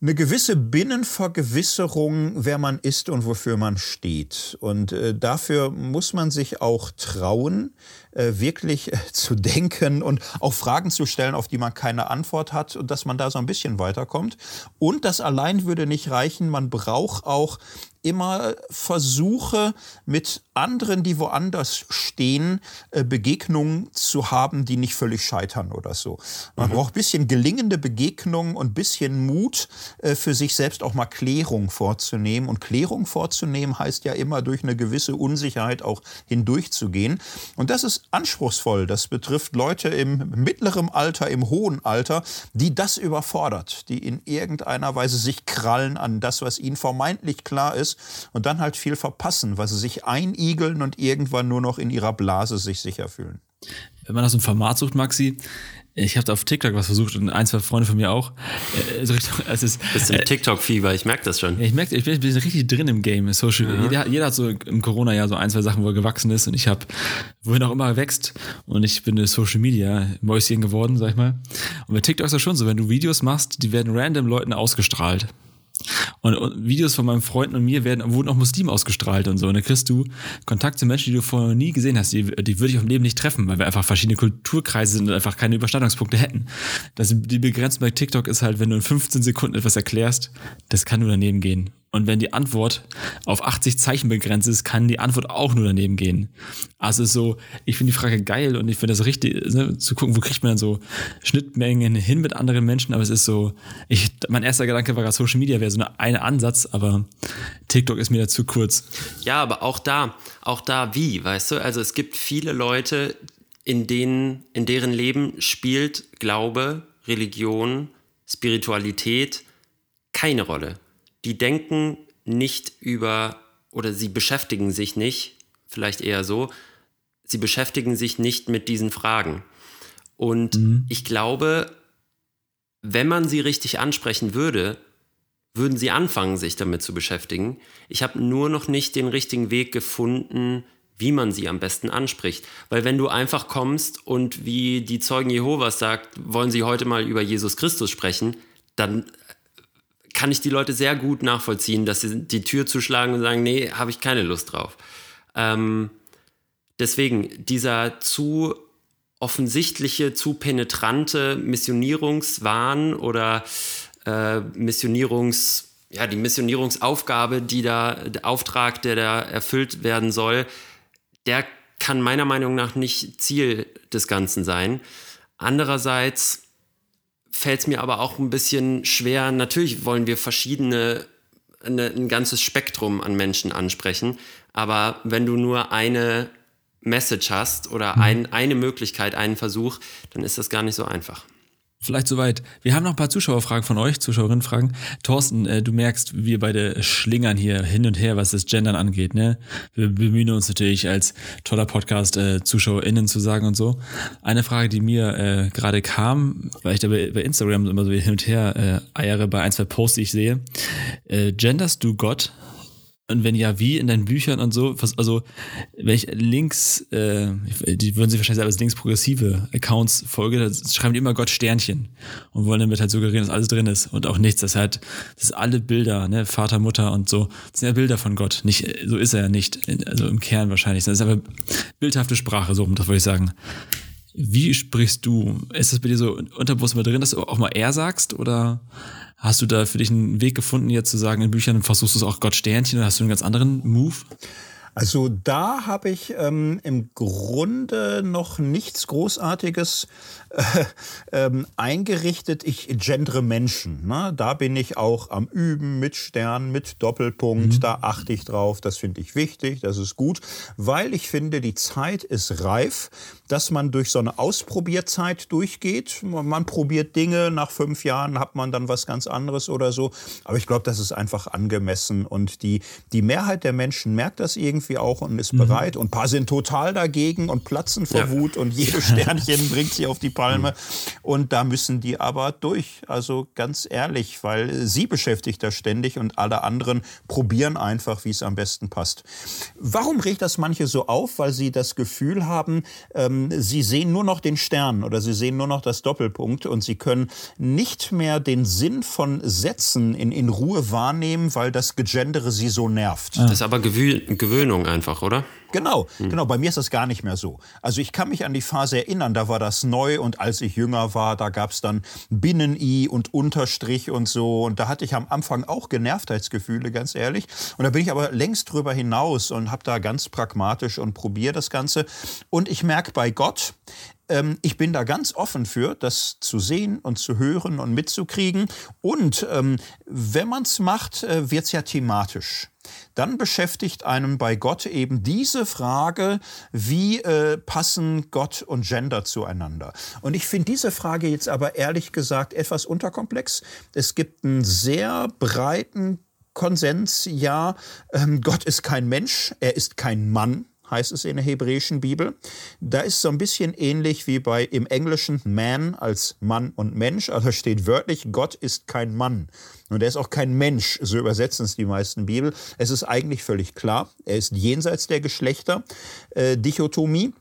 eine gewisse Binnenvergewisserung, wer man ist und wofür man steht. Und äh, dafür muss man sich auch trauen, äh, wirklich äh, zu [laughs] denken und auch Fragen zu stellen, auf die man keine Antwort hat und dass man da so ein bisschen weiterkommt. Und das allein würde nicht reichen. Man braucht auch immer versuche, mit anderen, die woanders stehen, äh, Begegnungen zu haben, die nicht völlig scheitern oder so. Man mhm. braucht ein bisschen gelingende Begegnungen und ein bisschen Mut, äh, für sich selbst auch mal Klärung vorzunehmen. Und Klärung vorzunehmen heißt ja immer durch eine gewisse Unsicherheit auch hindurchzugehen. Und das ist anspruchsvoll. Das betrifft Leute im mittleren Alter, im hohen Alter, die das überfordert, die in irgendeiner Weise sich krallen an das, was ihnen vermeintlich klar ist und dann halt viel verpassen, weil sie sich einigeln und irgendwann nur noch in ihrer Blase sich sicher fühlen. Wenn man nach so einem Format sucht, Maxi, ich habe auf TikTok was versucht und ein, zwei Freunde von mir auch. So richtig, es ist, Bist im äh, TikTok-Fieber, ich merke das schon. Ich merke, ich bin, bin, richtig drin im Game. Social, mhm. jeder, jeder, hat so im Corona-Jahr so ein, zwei Sachen, wo er gewachsen ist und ich habe, wohin auch immer wächst und ich bin eine Social Media Mäuschen geworden, sag ich mal. Und bei TikTok ist das schon so, wenn du Videos machst, die werden random Leuten ausgestrahlt. Und, und, Videos von meinen Freunden und mir werden, wurden auch Muslim ausgestrahlt und so. Und dann kriegst du Kontakt zu Menschen, die du vorher nie gesehen hast. Die, die würde ich auf dem Leben nicht treffen, weil wir einfach verschiedene Kulturkreise sind und einfach keine Überschneidungspunkte hätten. Das, die Begrenzung bei TikTok ist halt, wenn du in 15 Sekunden etwas erklärst, das kann nur daneben gehen. Und wenn die Antwort auf 80 Zeichen begrenzt ist, kann die Antwort auch nur daneben gehen. Also so, ich finde die Frage geil und ich finde das richtig, ne, zu gucken, wo kriegt man dann so Schnittmengen hin mit anderen Menschen, aber es ist so, ich, mein erster Gedanke war gerade Social Media wäre so eine, eine Ansatz, aber TikTok ist mir da zu kurz. Ja, aber auch da, auch da wie, weißt du? Also es gibt viele Leute, in denen, in deren Leben spielt Glaube, Religion, Spiritualität keine Rolle die denken nicht über oder sie beschäftigen sich nicht, vielleicht eher so, sie beschäftigen sich nicht mit diesen Fragen. Und mhm. ich glaube, wenn man sie richtig ansprechen würde, würden sie anfangen, sich damit zu beschäftigen. Ich habe nur noch nicht den richtigen Weg gefunden, wie man sie am besten anspricht. Weil wenn du einfach kommst und wie die Zeugen Jehovas sagt, wollen sie heute mal über Jesus Christus sprechen, dann kann ich die Leute sehr gut nachvollziehen, dass sie die Tür zuschlagen und sagen, nee, habe ich keine Lust drauf. Ähm, deswegen, dieser zu offensichtliche, zu penetrante Missionierungswahn oder äh, Missionierungs, ja, die Missionierungsaufgabe, die da, der Auftrag, der da erfüllt werden soll, der kann meiner Meinung nach nicht Ziel des Ganzen sein. Andererseits fällt es mir aber auch ein bisschen schwer. Natürlich wollen wir verschiedene, eine, ein ganzes Spektrum an Menschen ansprechen, aber wenn du nur eine Message hast oder mhm. ein, eine Möglichkeit, einen Versuch, dann ist das gar nicht so einfach. Vielleicht soweit. Wir haben noch ein paar Zuschauerfragen von euch, Zuschauerinnenfragen. Thorsten, äh, du merkst, wir beide schlingern hier hin und her, was das Gendern angeht. Ne? Wir bemühen uns natürlich als toller Podcast äh, ZuschauerInnen zu sagen und so. Eine Frage, die mir äh, gerade kam, weil ich da bei, bei, Instagram immer so hin und her äh, eiere bei ein, zwei Posts, die ich sehe. Äh, genderst du Gott? Und wenn ja, wie in deinen Büchern und so? Also, ich links, äh, die würden sich wahrscheinlich selber als links progressive Accounts folge, da schreiben die immer Gott Sternchen und wollen damit halt suggerieren, dass alles drin ist und auch nichts. Das halt, das sind alle Bilder, ne, Vater, Mutter und so. Das sind ja Bilder von Gott. Nicht, so ist er ja nicht. Also im Kern wahrscheinlich. Das ist aber bildhafte Sprache, so, das wollte ich sagen. Wie sprichst du? Ist das bei dir so unterbewusst mal drin, dass du auch mal er sagst oder Hast du da für dich einen Weg gefunden, jetzt zu sagen, in Büchern versuchst du es auch Gott Sternchen oder hast du einen ganz anderen Move? Also da habe ich ähm, im Grunde noch nichts Großartiges äh, ähm, eingerichtet. Ich gendre Menschen. Ne? Da bin ich auch am Üben mit Stern, mit Doppelpunkt. Mhm. Da achte ich drauf. Das finde ich wichtig. Das ist gut, weil ich finde, die Zeit ist reif, dass man durch so eine Ausprobierzeit durchgeht. Man probiert Dinge. Nach fünf Jahren hat man dann was ganz anderes oder so. Aber ich glaube, das ist einfach angemessen. Und die, die Mehrheit der Menschen merkt das irgendwie irgendwie auch und ist mhm. bereit. Und ein paar sind total dagegen und platzen vor ja. Wut und jedes [laughs] Sternchen bringt sie auf die Palme. Mhm. Und da müssen die aber durch. Also ganz ehrlich, weil sie beschäftigt das ständig und alle anderen probieren einfach, wie es am besten passt. Warum regt das manche so auf? Weil sie das Gefühl haben, ähm, sie sehen nur noch den Stern oder sie sehen nur noch das Doppelpunkt und sie können nicht mehr den Sinn von Sätzen in, in Ruhe wahrnehmen, weil das Gegendere sie so nervt. Das ist aber Gewöhnung. Gewöhnung einfach, oder? Genau, hm. genau. Bei mir ist das gar nicht mehr so. Also ich kann mich an die Phase erinnern, da war das neu und als ich jünger war, da gab es dann Binnen-I und Unterstrich und so. Und da hatte ich am Anfang auch Genervtheitsgefühle, ganz ehrlich. Und da bin ich aber längst drüber hinaus und habe da ganz pragmatisch und probiere das Ganze. Und ich merke bei Gott, ähm, ich bin da ganz offen für, das zu sehen und zu hören und mitzukriegen. Und ähm, wenn man es macht, äh, wird es ja thematisch dann beschäftigt einem bei Gott eben diese Frage, wie äh, passen Gott und Gender zueinander? Und ich finde diese Frage jetzt aber ehrlich gesagt etwas unterkomplex. Es gibt einen sehr breiten Konsens, ja, ähm, Gott ist kein Mensch, er ist kein Mann, heißt es in der hebräischen Bibel. Da ist so ein bisschen ähnlich wie bei im Englischen Man als Mann und Mensch. Also steht wörtlich, Gott ist kein Mann. Und er ist auch kein Mensch, so übersetzen es die meisten Bibel. Es ist eigentlich völlig klar, er ist jenseits der Geschlechter. Äh, Dichotomie.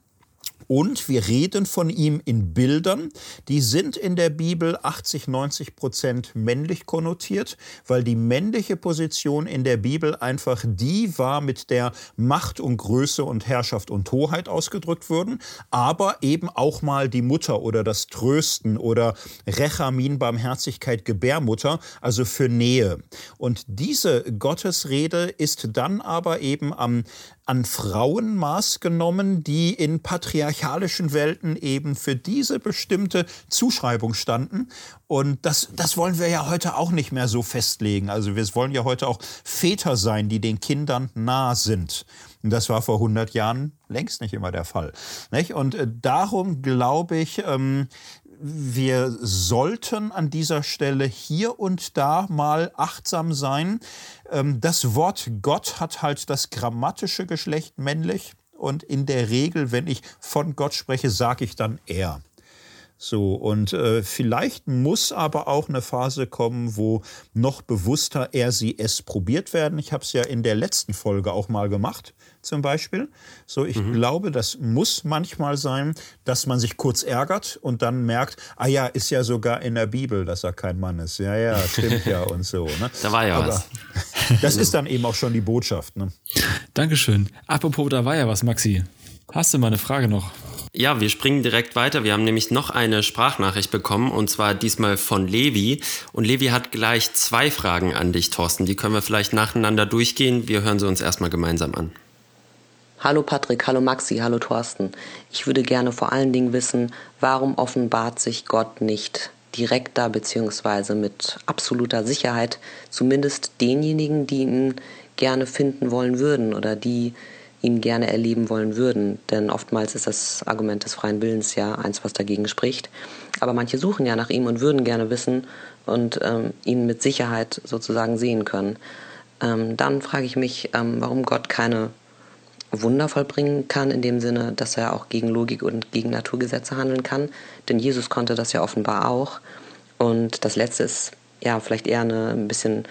Und wir reden von ihm in Bildern, die sind in der Bibel 80, 90 Prozent männlich konnotiert, weil die männliche Position in der Bibel einfach die war, mit der Macht und Größe und Herrschaft und Hoheit ausgedrückt wurden, aber eben auch mal die Mutter oder das Trösten oder Rechamin, Barmherzigkeit, Gebärmutter, also für Nähe. Und diese Gottesrede ist dann aber eben am an Frauen maßgenommen, die in patriarchalischen Welten eben für diese bestimmte Zuschreibung standen. Und das, das wollen wir ja heute auch nicht mehr so festlegen. Also wir wollen ja heute auch Väter sein, die den Kindern nah sind. Und das war vor 100 Jahren längst nicht immer der Fall. Und äh, darum glaube ich, ähm, wir sollten an dieser Stelle hier und da mal achtsam sein. Ähm, das Wort Gott hat halt das grammatische Geschlecht männlich und in der Regel, wenn ich von Gott spreche, sage ich dann er. So, und äh, vielleicht muss aber auch eine Phase kommen, wo noch bewusster er, sie, es probiert werden. Ich habe es ja in der letzten Folge auch mal gemacht zum Beispiel. So, ich mhm. glaube, das muss manchmal sein, dass man sich kurz ärgert und dann merkt, ah ja, ist ja sogar in der Bibel, dass er kein Mann ist. Ja, ja, stimmt ja und so. Ne? [laughs] Da war ja Aber was. [laughs] Das ist dann eben auch schon die Botschaft. Ne? Dankeschön. Apropos, da war ja was, Maxi. Hast du mal eine Frage noch? Ja, wir springen direkt weiter. Wir haben nämlich noch eine Sprachnachricht bekommen und zwar diesmal von Levi. Und Levi hat gleich zwei Fragen an dich, Thorsten. Die können wir vielleicht nacheinander durchgehen. Wir hören sie uns erstmal gemeinsam an. Hallo Patrick, hallo Maxi, hallo Thorsten. Ich würde gerne vor allen Dingen wissen, warum offenbart sich Gott nicht direkter bzw. mit absoluter Sicherheit zumindest denjenigen, die ihn gerne finden wollen würden oder die ihn gerne erleben wollen würden. Denn oftmals ist das Argument des freien Willens ja eins, was dagegen spricht. Aber manche suchen ja nach ihm und würden gerne wissen und ähm, ihn mit Sicherheit sozusagen sehen können. Ähm, dann frage ich mich, ähm, warum Gott keine Wunder vollbringen kann, in dem Sinne, dass er auch gegen Logik und gegen Naturgesetze handeln kann. Denn Jesus konnte das ja offenbar auch. Und das Letzte ist ja vielleicht eher eine ein bisschen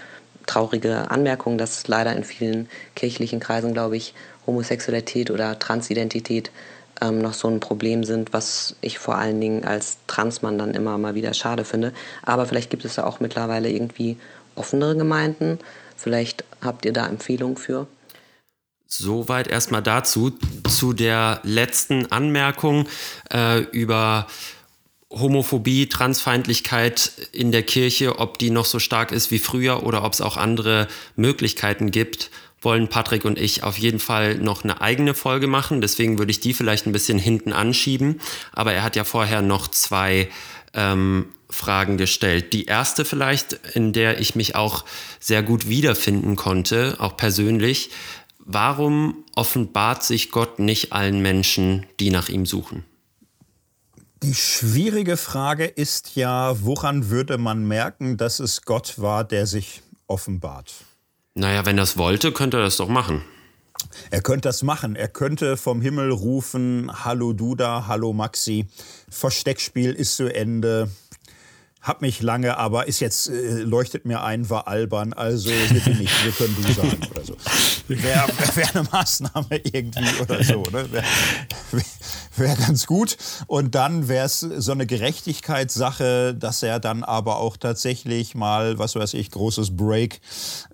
traurige Anmerkung, dass leider in vielen kirchlichen Kreisen, glaube ich, Homosexualität oder Transidentität ähm, noch so ein Problem sind, was ich vor allen Dingen als Transmann dann immer mal wieder schade finde. Aber vielleicht gibt es da auch mittlerweile irgendwie offenere Gemeinden. Vielleicht habt ihr da Empfehlungen für. Soweit erstmal dazu. Zu der letzten Anmerkung äh, über Homophobie, Transfeindlichkeit in der Kirche, ob die noch so stark ist wie früher oder ob es auch andere Möglichkeiten gibt, wollen Patrick und ich auf jeden Fall noch eine eigene Folge machen. Deswegen würde ich die vielleicht ein bisschen hinten anschieben. Aber er hat ja vorher noch zwei ähm, Fragen gestellt. Die erste vielleicht, in der ich mich auch sehr gut wiederfinden konnte, auch persönlich, Warum offenbart sich Gott nicht allen Menschen, die nach ihm suchen? Die schwierige Frage ist ja, woran würde man merken, dass es Gott war, der sich offenbart? Naja, wenn er es wollte, könnte er das doch machen. Er könnte das machen. Er könnte vom Himmel rufen, hallo Duda, hallo Maxi, Versteckspiel ist zu Ende, hab mich lange, aber ist jetzt, äh, leuchtet mir ein, war albern, also bitte nicht, wir können du sagen [laughs] oder so. Wäre wär eine Maßnahme irgendwie oder so. Ne? Wäre wär, ganz gut. Und dann wäre es so eine Gerechtigkeitssache, dass er dann aber auch tatsächlich mal, was weiß ich, großes Break,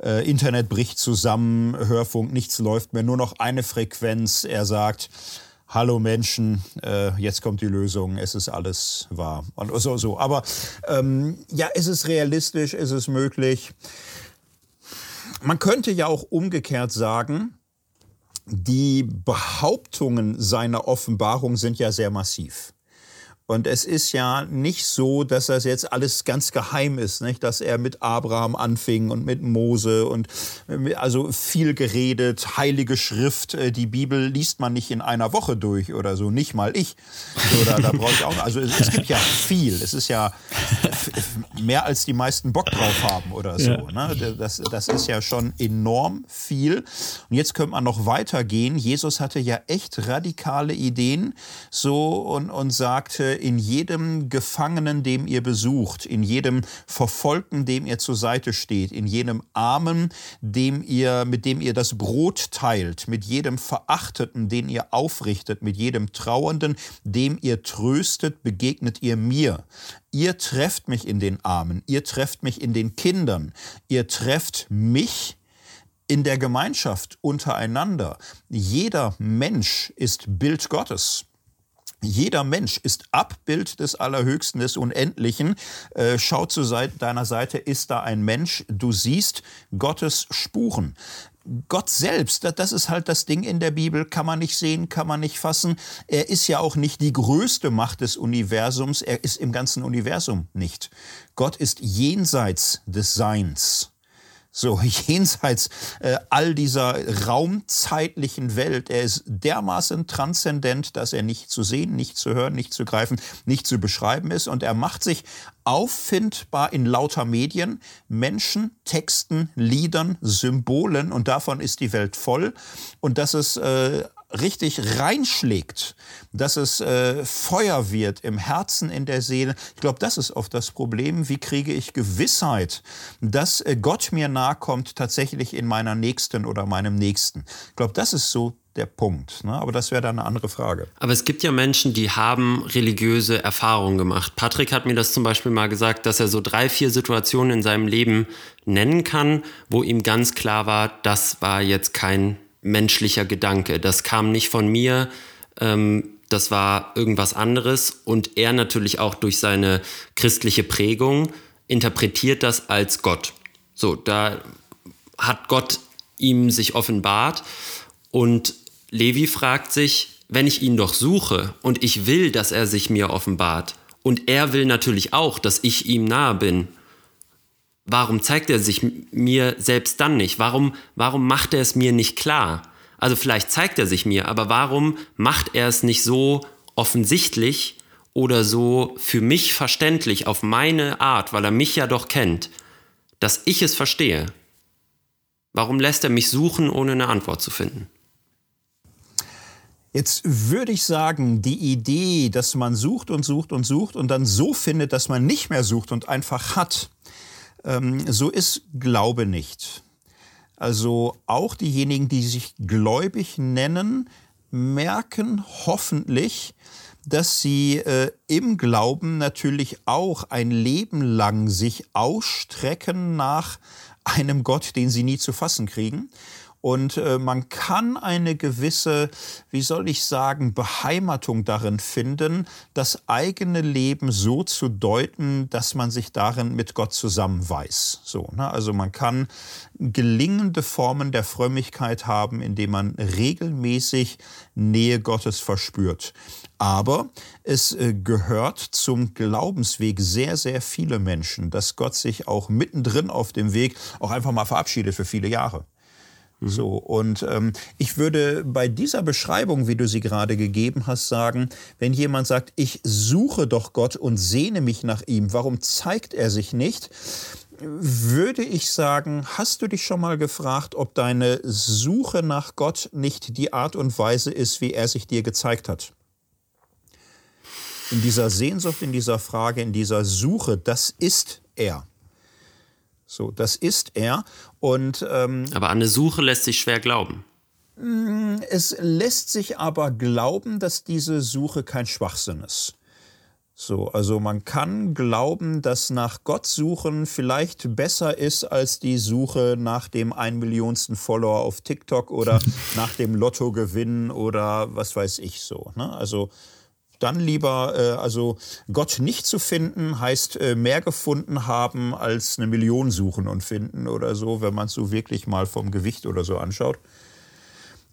äh, Internet bricht zusammen, Hörfunk, nichts läuft mehr, nur noch eine Frequenz. Er sagt, Hallo Menschen, äh, jetzt kommt die Lösung, es ist alles wahr. Und so, so. Aber ähm, ja, ist es realistisch, ist es möglich? Man könnte ja auch umgekehrt sagen, die Behauptungen seiner Offenbarung sind ja sehr massiv. Und es ist ja nicht so, dass das jetzt alles ganz geheim ist, nicht? dass er mit Abraham anfing und mit Mose und also viel geredet, heilige Schrift, äh, die Bibel liest man nicht in einer Woche durch oder so, nicht mal ich. Oder da brauche ich auch, also es, es, gibt ja viel, es ist ja mehr als die meisten Bock drauf haben oder so. Ja. Ne? Das, das ist ja schon enorm viel. Und jetzt könnte man noch weitergehen. Jesus hatte ja echt radikale Ideen so und, und sagte, in jedem Gefangenen, dem ihr besucht, in jedem Verfolgten, dem ihr zur Seite steht, in jedem Armen, dem ihr, mit dem ihr das Brot teilt, mit jedem Verachteten, den ihr aufrichtet, mit jedem Trauernden, dem ihr tröstet, begegnet ihr mir. Ihr trefft mich in den Armen, ihr trefft mich in den Kindern, ihr trefft mich in der Gemeinschaft untereinander. Jeder Mensch ist Bild Gottes. Jeder Mensch ist Abbild des Allerhöchsten, des Unendlichen. Äh, schau zu deiner Seite, ist da ein Mensch? Du siehst Gottes Spuren. Gott selbst, das ist halt das Ding in der Bibel, kann man nicht sehen, kann man nicht fassen. Er ist ja auch nicht die größte Macht des Universums, er ist im ganzen Universum nicht. Gott ist jenseits des Seins. So [laughs] jenseits äh, all dieser raumzeitlichen Welt. Er ist dermaßen transzendent, dass er nicht zu sehen, nicht zu hören, nicht zu greifen, nicht zu beschreiben ist. Und er macht sich auffindbar in lauter Medien, Menschen, Texten, Liedern, Symbolen. Und davon ist die Welt voll. Und das ist äh, richtig reinschlägt, dass es äh, Feuer wird im Herzen, in der Seele. Ich glaube, das ist oft das Problem. Wie kriege ich Gewissheit, dass äh, Gott mir nahe kommt, tatsächlich in meiner Nächsten oder meinem Nächsten? Ich glaube, das ist so der Punkt. Ne? Aber das wäre dann eine andere Frage. Aber es gibt ja Menschen, die haben religiöse Erfahrungen gemacht. Patrick hat mir das zum Beispiel mal gesagt, dass er so drei, vier Situationen in seinem Leben nennen kann, wo ihm ganz klar war, das war jetzt kein menschlicher Gedanke. Das kam nicht von mir, ähm, das war irgendwas anderes. Und er natürlich auch durch seine christliche Prägung interpretiert das als Gott. So, da hat Gott ihm sich offenbart. Und Levi fragt sich, wenn ich ihn doch suche und ich will, dass er sich mir offenbart, und er will natürlich auch, dass ich ihm nahe bin, warum zeigt er sich mir selbst dann nicht? Warum, warum macht er es mir nicht klar? Also vielleicht zeigt er sich mir, aber warum macht er es nicht so offensichtlich oder so für mich verständlich auf meine Art, weil er mich ja doch kennt, dass ich es verstehe? Warum lässt er mich suchen, ohne eine Antwort zu finden? Jetzt würde ich sagen, die Idee, dass man sucht und sucht und sucht und dann so findet, dass man nicht mehr sucht und einfach hat, ähm, so ist Glaube nicht. Also auch diejenigen, die sich gläubig nennen, merken hoffentlich, dass sie äh, im Glauben natürlich auch ein Leben lang sich ausstrecken nach einem Gott, den sie nie zu fassen kriegen und äh, man kann eine gewisse, wie soll ich sagen, Beheimatung darin finden, das eigene Leben so zu deuten, dass man sich darin mit Gott zusammenweist. So, ne? Also man kann gelingende Formen der Frömmigkeit haben, indem man regelmäßig Nähe Gottes verspürt. Aber es äh, gehört zum Glaubensweg sehr, sehr viele Menschen, dass Gott sich auch mittendrin auf dem Weg auch einfach mal verabschiedet für viele Jahre. Mhm. So, und ähm, ich würde bei dieser Beschreibung, wie du sie gerade gegeben hast, sagen, wenn jemand sagt, ich suche doch Gott und sehne mich nach ihm, warum zeigt er sich nicht? Würde ich sagen, hast du dich schon mal gefragt, ob deine Suche nach Gott nicht die Art und Weise ist, wie er sich dir gezeigt hat? In dieser Sehnsucht, in dieser Frage, in dieser Suche, das ist er. So, das ist er. Und, ähm, Aber an eine Suche lässt sich schwer glauben. Mm, es lässt sich aber glauben, dass diese Suche kein Schwachsinn ist. So, also man kann glauben, dass nach Gott suchen vielleicht besser ist als die Suche nach dem ein Millionsten Follower auf TikTok oder [laughs] nach dem Lottogewinn oder was weiß ich so. Ne? Also dann lieber, äh, also Gott nicht zu finden, heißt äh, mehr gefunden haben als eine Million suchen und finden oder so, wenn man es so wirklich mal vom Gewicht oder so anschaut.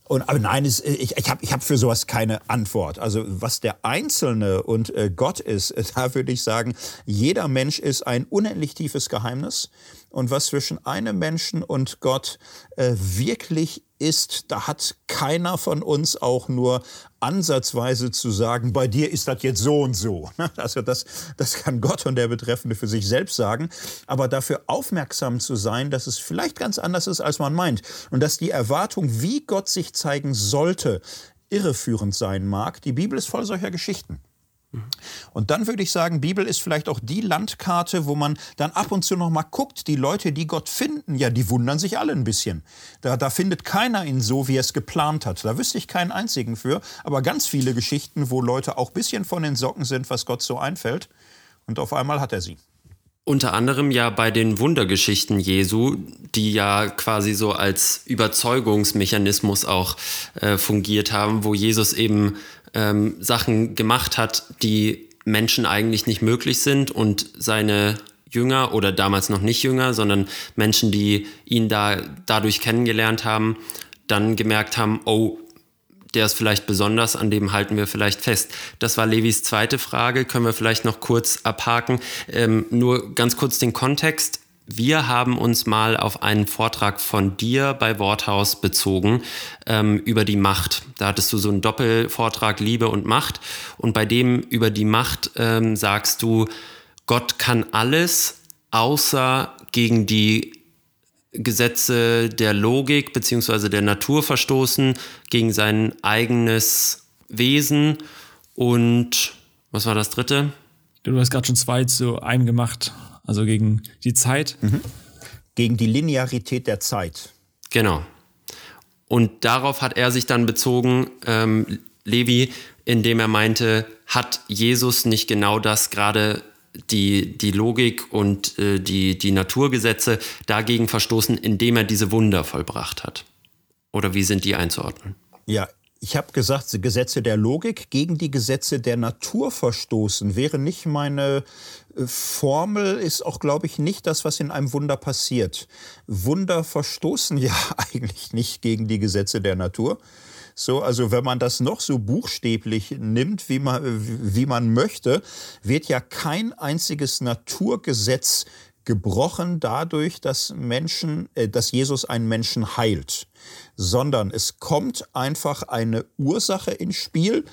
Und, aber nein, es, ich, ich habe ich hab für sowas keine Antwort. Also was der Einzelne und äh, Gott ist, [laughs] da würde ich sagen, jeder Mensch ist ein unendlich tiefes Geheimnis. Und was zwischen einem Menschen und Gott äh, wirklich ist, da hat keiner von uns auch nur ansatzweise zu sagen, bei dir ist das jetzt so und so. [laughs] Also das, das kann Gott und der Betreffende für sich selbst sagen. Aber dafür aufmerksam zu sein, dass es vielleicht ganz anders ist, als man meint. Und dass die Erwartung, wie Gott sich zeigen sollte, irreführend sein mag. Die Bibel ist voll solcher Geschichten. Und dann würde ich sagen, Bibel ist vielleicht auch die Landkarte, wo man dann ab und zu noch mal guckt, die Leute, die Gott finden, ja, die wundern sich alle ein bisschen. Da, da findet keiner ihn so, wie er es geplant hat. Da wüsste ich keinen einzigen für, aber ganz viele Geschichten, wo Leute auch ein bisschen von den Socken sind, was Gott so einfällt. Und auf einmal hat er sie. Unter anderem ja bei den Wundergeschichten Jesu, die ja quasi so als Überzeugungsmechanismus auch äh, fungiert haben, wo Jesus eben ähm, Sachen gemacht hat, die Menschen eigentlich nicht möglich sind und seine Jünger oder damals noch nicht Jünger, sondern Menschen, die ihn da dadurch kennengelernt haben, dann gemerkt haben, oh, der ist vielleicht besonders, an dem halten wir vielleicht fest. Das war Levis zweite Frage, können wir vielleicht noch kurz abhaken. Ähm, nur ganz kurz den Kontext. Wir haben uns mal auf einen Vortrag von dir bei Worthaus bezogen ähm, über die Macht. Da hattest du so einen Doppelvortrag Liebe und Macht. Und bei dem über die Macht ähm, sagst du, Gott kann alles außer gegen die Gesetze der Logik bzw. der Natur verstoßen, gegen sein eigenes Wesen. Und was war das dritte? Du hast gerade schon zwei zu einem gemacht also gegen die Zeit. Mhm. Gegen die Linearität der Zeit. Genau. Und darauf hat er sich dann bezogen, ähm, Levi, indem er meinte, hat Jesus nicht genau das gerade die, die Logik und äh, die, die Naturgesetze dagegen verstoßen, indem er diese Wunder vollbracht hat? Oder wie sind die einzuordnen? Ja, ich habe gesagt, Gesetze der Logik gegen die Gesetze der Natur verstoßen wäre nicht meine äh, Formel, ist auch, glaube ich, nicht das, was in einem Wunder passiert. Wunder verstoßen ja [laughs] eigentlich nicht gegen die Gesetze der Natur. So, also wenn man das noch so buchstäblich nimmt, wie man, wie man möchte, wird ja kein einziges Naturgesetz gebrochen dadurch, dass Menschen, äh, dass Jesus einen Menschen heilt sondern es kommt einfach eine Ursache ins Spiel,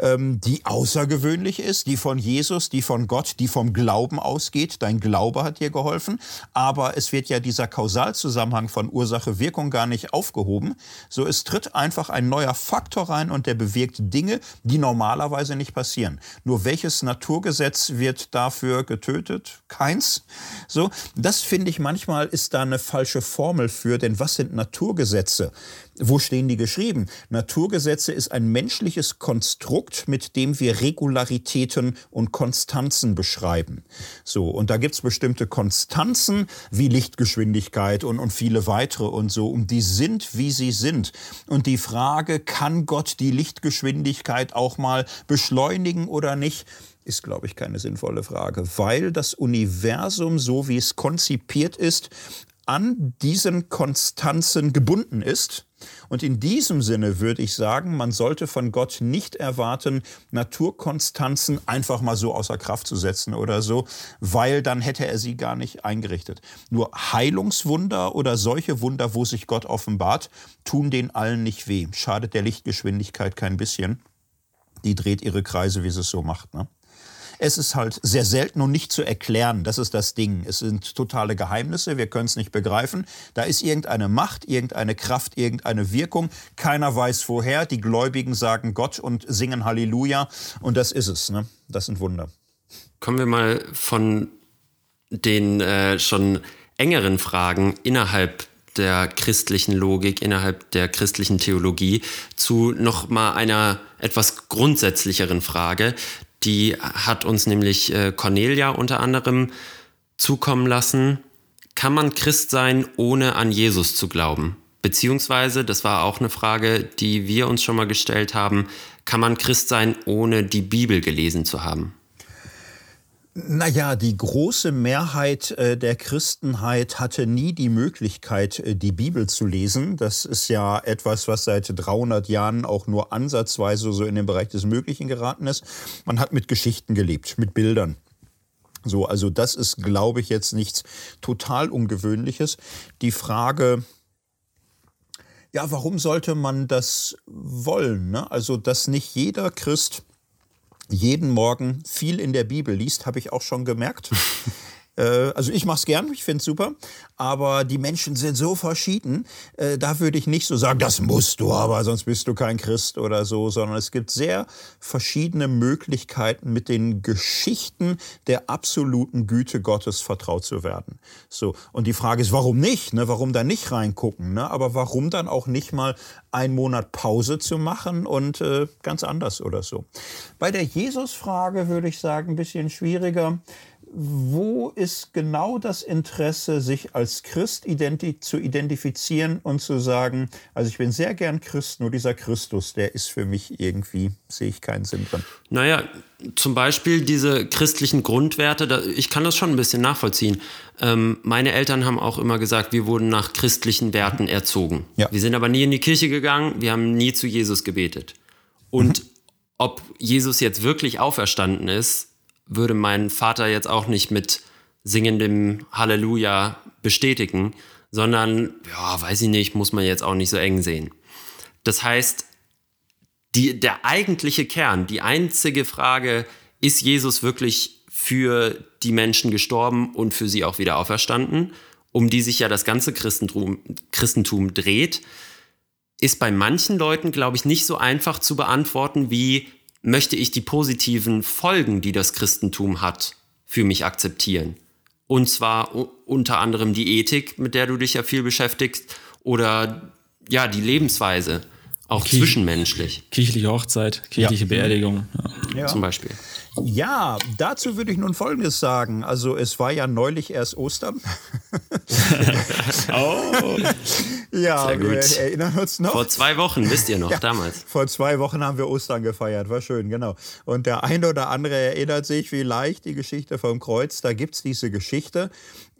ähm, die außergewöhnlich ist, die von Jesus, die von Gott, die vom Glauben ausgeht. Dein Glaube hat dir geholfen, aber es wird ja dieser Kausalzusammenhang von Ursache-Wirkung gar nicht aufgehoben. So es tritt einfach ein neuer Faktor rein und der bewirkt Dinge, die normalerweise nicht passieren. Nur welches Naturgesetz wird dafür getötet? Keins. So, das finde ich manchmal ist da eine falsche Formel für, denn was sind Naturgesetze? Wo stehen die geschrieben? Naturgesetze ist ein menschliches Konstrukt, mit dem wir Regularitäten und Konstanzen beschreiben. So, und da gibt's bestimmte Konstanzen wie Lichtgeschwindigkeit und, und viele weitere und so, und die sind, wie sie sind. Und die Frage, kann Gott die Lichtgeschwindigkeit auch mal beschleunigen oder nicht? ist, glaube ich, keine sinnvolle Frage, weil das Universum, so wie es konzipiert ist, an diesen Konstanzen gebunden ist. Und in diesem Sinne würde ich sagen, man sollte von Gott nicht erwarten, Naturkonstanzen einfach mal so außer Kraft zu setzen oder so, weil dann hätte er sie gar nicht eingerichtet. Nur Heilungswunder oder solche Wunder, wo sich Gott offenbart, tun den allen nicht weh. Schadet der Lichtgeschwindigkeit kein bisschen. Die dreht ihre Kreise, wie sie es so macht. Ne? Es ist halt sehr selten und nicht zu erklären. Das ist das Ding. Es sind totale Geheimnisse. Wir können es nicht begreifen. Da ist irgendeine Macht, irgendeine Kraft, irgendeine Wirkung. Keiner weiß woher. Die Gläubigen sagen Gott und singen Halleluja. Und das ist es. Ne? Das sind Wunder. Kommen wir mal von den äh, schon engeren Fragen innerhalb der christlichen Logik, innerhalb der christlichen Theologie zu noch mal einer etwas grundsätzlicheren Frage. Die hat uns nämlich äh, Cornelia unter anderem zukommen lassen. Kann man Christ sein, ohne an Jesus zu glauben? Beziehungsweise, das war auch eine Frage, die wir uns schon mal gestellt haben, kann man Christ sein, ohne die Bibel gelesen zu haben? Naja, die große Mehrheit äh, der Christenheit hatte nie die Möglichkeit, äh, die Bibel zu lesen. Das ist ja etwas, was seit 300 Jahren auch nur ansatzweise so in den Bereich des Möglichen geraten ist. Man hat mit Geschichten gelebt, mit Bildern. So, also das ist, glaube ich, jetzt nichts total Ungewöhnliches. Die Frage, ja, warum sollte man das wollen? Ne? Also, dass nicht jeder Christ jeden Morgen viel in der Bibel liest, habe ich auch schon gemerkt. [laughs] Äh, also ich mache es gern, ich finde es super, aber die Menschen sind so verschieden, äh, da würde ich nicht so sagen, das musst du aber, sonst bist du kein Christ oder so, sondern es gibt sehr verschiedene Möglichkeiten, mit den Geschichten der absoluten Güte Gottes vertraut zu werden. So und die Frage ist, warum nicht? Ne? Warum da nicht reingucken? Ne? Aber warum dann auch nicht mal einen Monat Pause zu machen und äh, ganz anders oder so? Bei der Jesus-Frage würde ich sagen, ein bisschen schwieriger wo ist genau das Interesse, sich als Christ identi zu identifizieren und zu sagen, also ich bin sehr gern Christ, nur dieser Christus, der ist für mich irgendwie, sehe ich keinen Sinn drin. Naja, zum Beispiel diese christlichen Grundwerte, ich kann das schon ein bisschen nachvollziehen. Ähm, meine Eltern haben auch immer gesagt, wir wurden nach christlichen Werten erzogen. Ja. Wir sind aber nie in die Kirche gegangen, wir haben nie zu Jesus gebetet. Und mhm. ob Jesus jetzt wirklich auferstanden ist, würde mein Vater jetzt auch nicht mit singendem Halleluja bestätigen, sondern, ja, weiß ich nicht, muss man jetzt auch nicht so eng sehen. Das heißt, die, der eigentliche Kern, die einzige Frage, ist Jesus wirklich für die Menschen gestorben und für sie auch wieder auferstanden, um die sich ja das ganze Christentum, Christentum dreht, ist bei manchen Leuten, glaube ich, nicht so einfach zu beantworten wie, möchte ich die positiven Folgen, die das Christentum hat, für mich akzeptieren. Und zwar unter anderem die Ethik, mit der du dich ja viel beschäftigst, oder ja, die Lebensweise, auch Kirch zwischenmenschlich. Kirchliche Hochzeit, kirchliche ja. Beerdigung. Ja. Zum Beispiel. Ja, dazu würde ich nun Folgendes sagen. Also es war ja neulich erst Ostern. [laughs] oh. Ja, Sehr gut. wir erinnern uns noch. Vor zwei Wochen, wisst ihr noch, ja, damals. Vor zwei Wochen haben wir Ostern gefeiert, war schön, genau. Und der eine oder andere erinnert sich vielleicht die Geschichte vom Kreuz. Da gibt es diese Geschichte.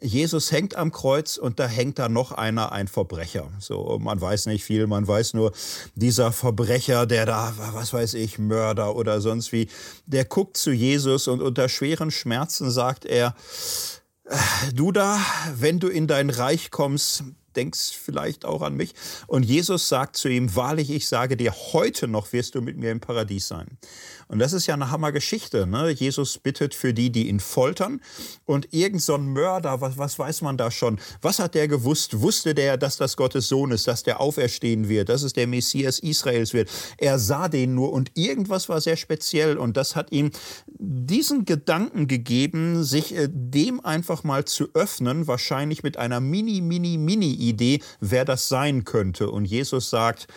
Jesus hängt am Kreuz und da hängt da noch einer, ein Verbrecher. So, man weiß nicht viel, man weiß nur, dieser Verbrecher, der da, was weiß ich, Mörder oder sonst wie, der guckt zu Jesus und unter schweren Schmerzen sagt er, äh, du da, wenn du in dein Reich kommst, denkst vielleicht auch an mich. Und Jesus sagt zu ihm, wahrlich, ich sage dir, heute noch wirst du mit mir im Paradies sein. Und das ist ja eine Hammergeschichte. Ne? Jesus bittet für die, die ihn foltern. Und irgend so ein Mörder, was, was weiß man da schon? Was hat der gewusst? Wusste der, dass das Gottes Sohn ist, dass der auferstehen wird, dass es der Messias Israels wird? Er sah den nur und irgendwas war sehr speziell. Und das hat ihm diesen Gedanken gegeben, sich äh, dem einfach mal zu öffnen, wahrscheinlich mit einer mini, mini, mini Idee, wer das sein könnte. Und Jesus sagt,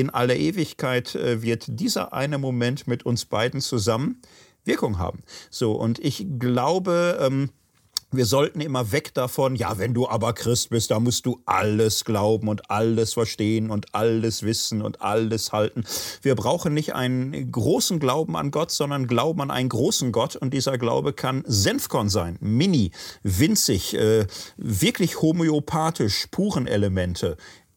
in aller Ewigkeit äh, wird dieser eine Moment mit uns beiden zusammen Wirkung haben. So, und ich glaube, ähm, wir sollten immer weg davon, ja, wenn du aber Christ bist, da musst du alles glauben und alles verstehen und alles wissen und alles halten. Wir brauchen nicht einen großen Glauben an Gott, sondern Glauben an einen großen Gott. Und dieser Glaube kann Senfkorn sein, mini, winzig, äh, wirklich homöopathisch, puren Elemente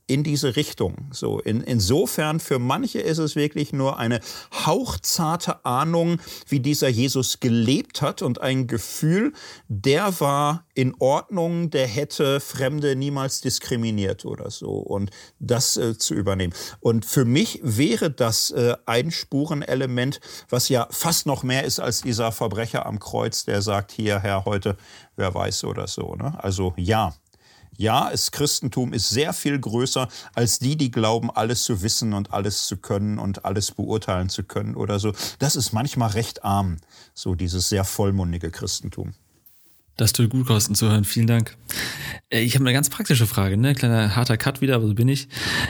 in diese Richtung. So, in, insofern für manche ist es wirklich nur eine hauchzarte Ahnung, wie dieser Jesus gelebt hat und ein Gefühl, der war in Ordnung, der hätte Fremde niemals diskriminiert oder so und das äh, zu übernehmen. Und für mich wäre das äh, ein Spurenelement, was ja fast noch mehr ist als dieser Verbrecher am Kreuz, der sagt, hier, Herr, heute, wer weiß oder so. Ne? Also ja, ja, das Christentum ist sehr viel größer als die, die glauben, alles zu wissen und alles zu können und alles beurteilen zu können oder so. Das ist manchmal recht arm, so dieses sehr vollmundige Christentum. Das tut gut, Kosten zu hören. Vielen Dank. Äh, ich habe eine ganz praktische Frage, ne? Kleiner harter Cut wieder, aber so bin ich.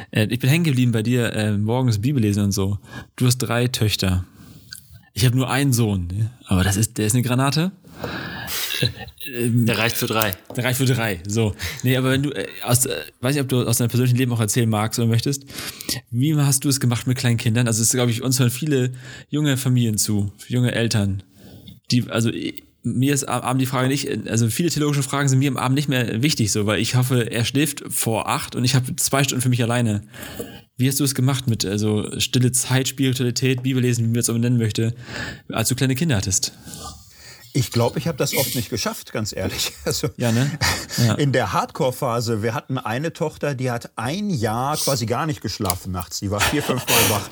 Äh, ich bin hängen geblieben bei dir, äh, morgens Bibel lesen und so. Du hast drei Töchter. Ich habe nur einen Sohn, ne? aber das ist, der ist eine Granate. Der reicht für drei. Der reicht für drei. So. Nee, aber wenn du äh, aus, äh, weiß nicht, ob du aus deinem persönlichen Leben auch erzählen magst oder möchtest. Wie hast du es gemacht mit kleinen Kindern? Also es ist, glaube ich, uns hören viele junge Familien zu, junge Eltern. Die, also mir ist am Abend die Frage nicht, also viele theologische Fragen sind mir am Abend nicht mehr wichtig, so, weil ich hoffe, er schläft vor acht und ich habe zwei Stunden für mich alleine. Wie hast du es gemacht mit also stille Zeit, Spiritualität, Bibellesen, wie man es auch nennen möchte, als du kleine Kinder hattest? Ich glaube, ich habe das oft nicht geschafft, ganz ehrlich. [laughs] Also ja, ne? Ja. In der Hardcore-Phase, wir hatten eine Tochter, die hat ein Jahr quasi gar nicht geschlafen nachts. Die war vier, fünf Mal wach.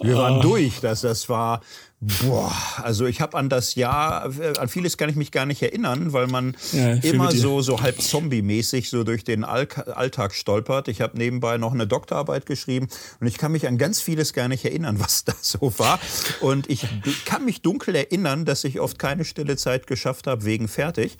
Wir waren oh. durch. Das, das war Boah, also ich habe an das Jahr, äh, an vieles kann ich mich gar nicht erinnern, weil man ja, immer so, so halb zombie-mäßig so durch den Alltag stolpert. Ich habe nebenbei noch eine Doktorarbeit geschrieben und ich kann mich an ganz vieles gar nicht erinnern, [laughs] was da so war. Und ich kann mich dunkel erinnern, dass ich oft keine stille Zeit geschafft habe wegen fertig.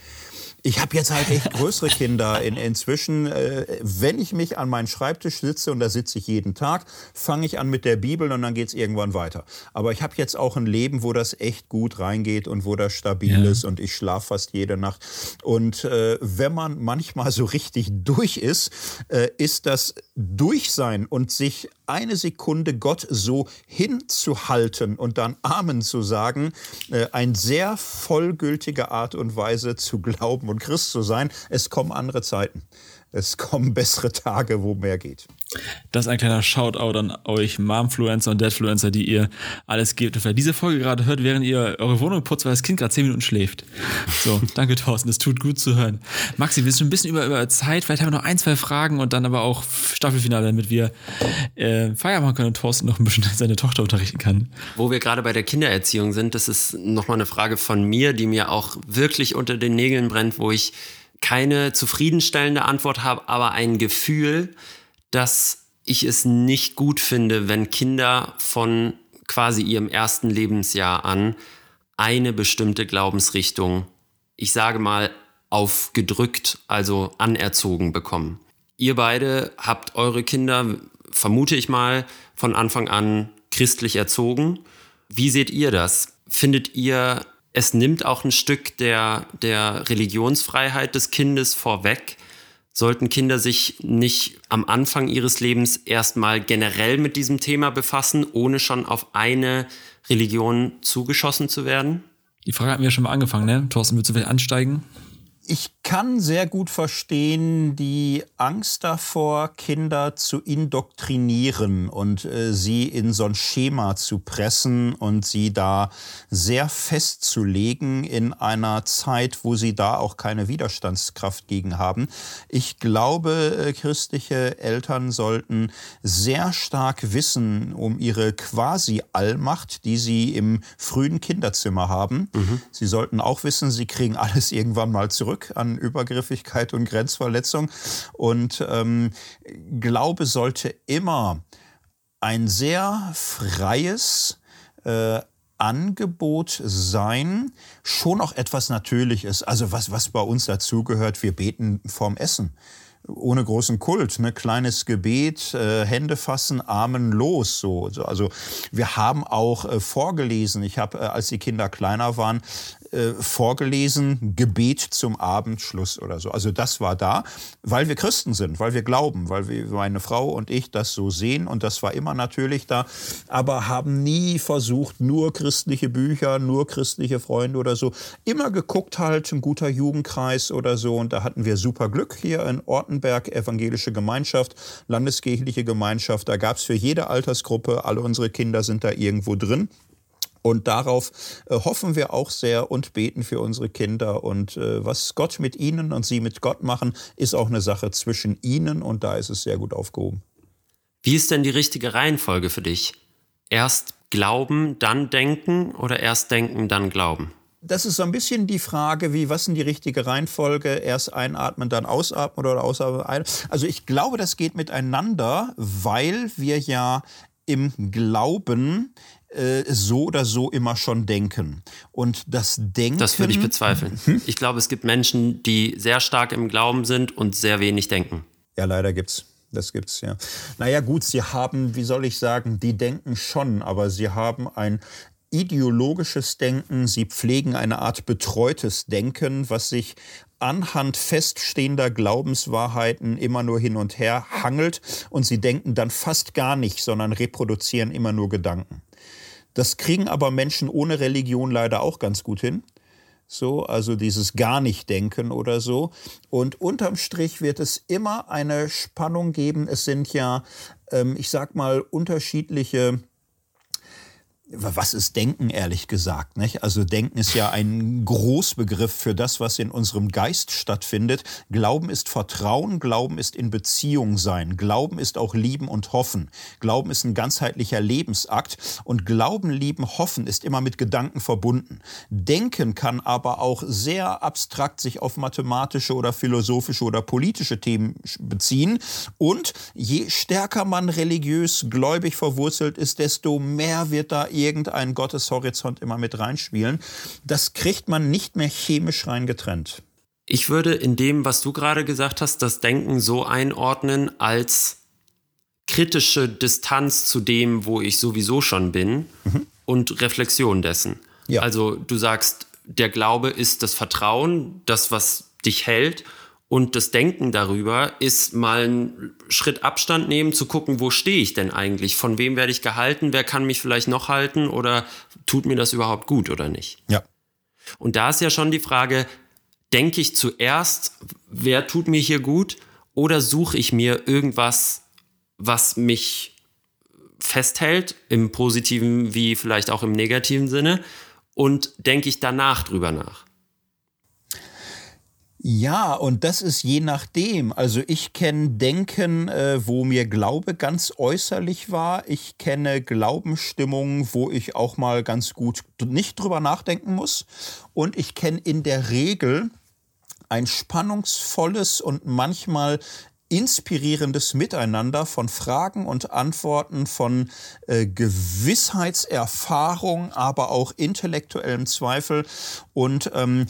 Ich habe jetzt halt echt größere Kinder in, inzwischen. Äh, wenn ich mich an meinen Schreibtisch sitze, und da sitze ich jeden Tag, fange ich an mit der Bibel und dann geht es irgendwann weiter. Aber ich habe jetzt auch ein Leben, wo das echt gut reingeht und wo das stabil ja. ist und ich schlafe fast jede Nacht. Und äh, wenn man manchmal so richtig durch ist, äh, ist das Durchsein und sich eine Sekunde Gott so hinzuhalten und dann Amen zu sagen, äh, ein sehr vollgültige Art und Weise zu glauben und Christ zu sein. Es kommen andere Zeiten es kommen bessere Tage, wo mehr geht. Das ist ein kleiner Shoutout an euch Momfluencer und Dadfluencer, die ihr alles gebt. Und wer diese Folge gerade hört, während ihr eure Wohnung putzt, weil das Kind gerade zehn Minuten schläft. So, [laughs] danke Thorsten, das tut gut zu hören. Maxi, wir sind ein bisschen über, über Zeit. Vielleicht haben wir noch ein, zwei Fragen und dann aber auch Staffelfinale, damit wir äh, Feier machen können und Thorsten noch ein bisschen [laughs] seine Tochter unterrichten kann. Wo wir gerade bei der Kindererziehung sind, das ist nochmal eine Frage von mir, die mir auch wirklich unter den Nägeln brennt, wo ich keine zufriedenstellende Antwort habe, aber ein Gefühl, dass ich es nicht gut finde, wenn Kinder von quasi ihrem ersten Lebensjahr an eine bestimmte Glaubensrichtung, ich sage mal, aufgedrückt, also anerzogen bekommen. Ihr beide habt eure Kinder, vermute ich mal, von Anfang an christlich erzogen. Wie seht ihr das? Findet ihr es nimmt auch ein Stück der, der Religionsfreiheit des Kindes vorweg. Sollten Kinder sich nicht am Anfang ihres Lebens erstmal generell mit diesem Thema befassen, ohne schon auf eine Religion zugeschossen zu werden? Die Frage hatten wir schon mal angefangen, ne? Thorsten, willst du vielleicht ansteigen? Ich kann sehr gut verstehen die Angst davor, Kinder zu indoktrinieren und äh, sie in so ein Schema zu pressen und sie da sehr festzulegen in einer Zeit, wo sie da auch keine Widerstandskraft gegen haben. Ich glaube, äh, christliche Eltern sollten sehr stark wissen um ihre quasi Allmacht, die sie im frühen Kinderzimmer haben. Mhm. Sie sollten auch wissen, sie kriegen alles [laughs] irgendwann mal zurück an Übergriffigkeit und Grenzverletzung. Und ähm, Glaube sollte immer ein sehr freies äh, Angebot sein, schon auch etwas Natürliches. Also was, was bei uns dazugehört, wir beten vorm Essen ohne großen Kult, ne? kleines Gebet, äh, Hände fassen, Armen los. So. Also wir haben auch äh, vorgelesen. Ich habe, äh, als die Kinder kleiner waren, äh, vorgelesen, Gebet zum Abendschluss oder so. Also das war da, weil wir Christen sind, weil wir glauben, weil wir, meine Frau und ich das so sehen und das war immer natürlich da, aber haben nie versucht, nur christliche Bücher, nur christliche Freunde oder so. Immer geguckt halt, ein guter Jugendkreis oder so und da hatten wir super Glück hier in Ortenberg, evangelische Gemeinschaft, landeskirchliche Gemeinschaft, da gab es für jede Altersgruppe, alle unsere Kinder sind da irgendwo drin. Und darauf äh, hoffen wir auch sehr und beten für unsere Kinder. Und äh, was Gott mit ihnen und sie mit Gott machen, ist auch eine Sache zwischen ihnen und da ist es sehr gut aufgehoben. Wie ist denn die richtige Reihenfolge für dich? Erst glauben, dann denken oder erst denken, dann glauben? Das ist so ein bisschen die Frage, wie, was ist die richtige Reihenfolge? Erst einatmen, dann ausatmen oder ausatmen? Also ich glaube, das geht miteinander, weil wir ja im Glauben äh, so oder so immer schon denken. Und das Denken. Das würde ich bezweifeln. Hm? Ich glaube, es gibt Menschen, die sehr stark im Glauben sind und sehr wenig denken. Ja, leider gibt's. Das gibt's, ja. Naja, gut, sie haben, wie soll ich sagen, die denken schon, aber sie haben ein ideologisches Denken, sie pflegen eine Art betreutes Denken, was sich anhand feststehender Glaubenswahrheiten immer nur hin und her hangelt und sie denken dann fast gar nicht, sondern reproduzieren immer nur Gedanken. Das kriegen aber Menschen ohne Religion leider auch ganz gut hin. So, also dieses gar nicht denken oder so. Und unterm Strich wird es immer eine Spannung geben. Es sind ja, ähm, ich sag mal, unterschiedliche was ist Denken, ehrlich gesagt? Nicht? Also Denken ist ja ein Großbegriff für das, was in unserem Geist stattfindet. Glauben ist Vertrauen, Glauben ist in Beziehung sein, Glauben ist auch Lieben und Hoffen. Glauben ist ein ganzheitlicher Lebensakt und Glauben, Lieben, Hoffen ist immer mit Gedanken verbunden. Denken kann aber auch sehr abstrakt sich auf mathematische oder philosophische oder politische Themen beziehen. Und je stärker man religiös gläubig verwurzelt ist, desto mehr wird da irgendeinen Gotteshorizont immer mit reinspielen. Das kriegt man nicht mehr chemisch rein getrennt. Ich würde in dem, was du gerade gesagt hast, das Denken so einordnen als kritische Distanz zu dem, wo ich sowieso schon bin mhm. und Reflexion dessen. Ja. Also du sagst, der Glaube ist das Vertrauen, das, was dich hält und das Denken darüber ist mal einen Schritt Abstand nehmen, zu gucken, wo stehe ich denn eigentlich? Von wem werde ich gehalten? Wer kann mich vielleicht noch halten? Oder tut mir das überhaupt gut oder nicht? Ja. Und da ist ja schon die Frage, denke ich zuerst, wer tut mir hier gut? Oder suche ich mir irgendwas, was mich festhält, im positiven wie vielleicht auch im negativen Sinne? Und denke ich danach drüber nach? Ja, und das ist je nachdem. Also ich kenne Denken, äh, wo mir Glaube ganz äußerlich war. Ich kenne Glaubensstimmungen, wo ich auch mal ganz gut nicht drüber nachdenken muss. Und ich kenne in der Regel ein spannungsvolles und manchmal inspirierendes Miteinander von Fragen und Antworten, von äh, Gewissheitserfahrung, aber auch intellektuellem Zweifel. Und ähm,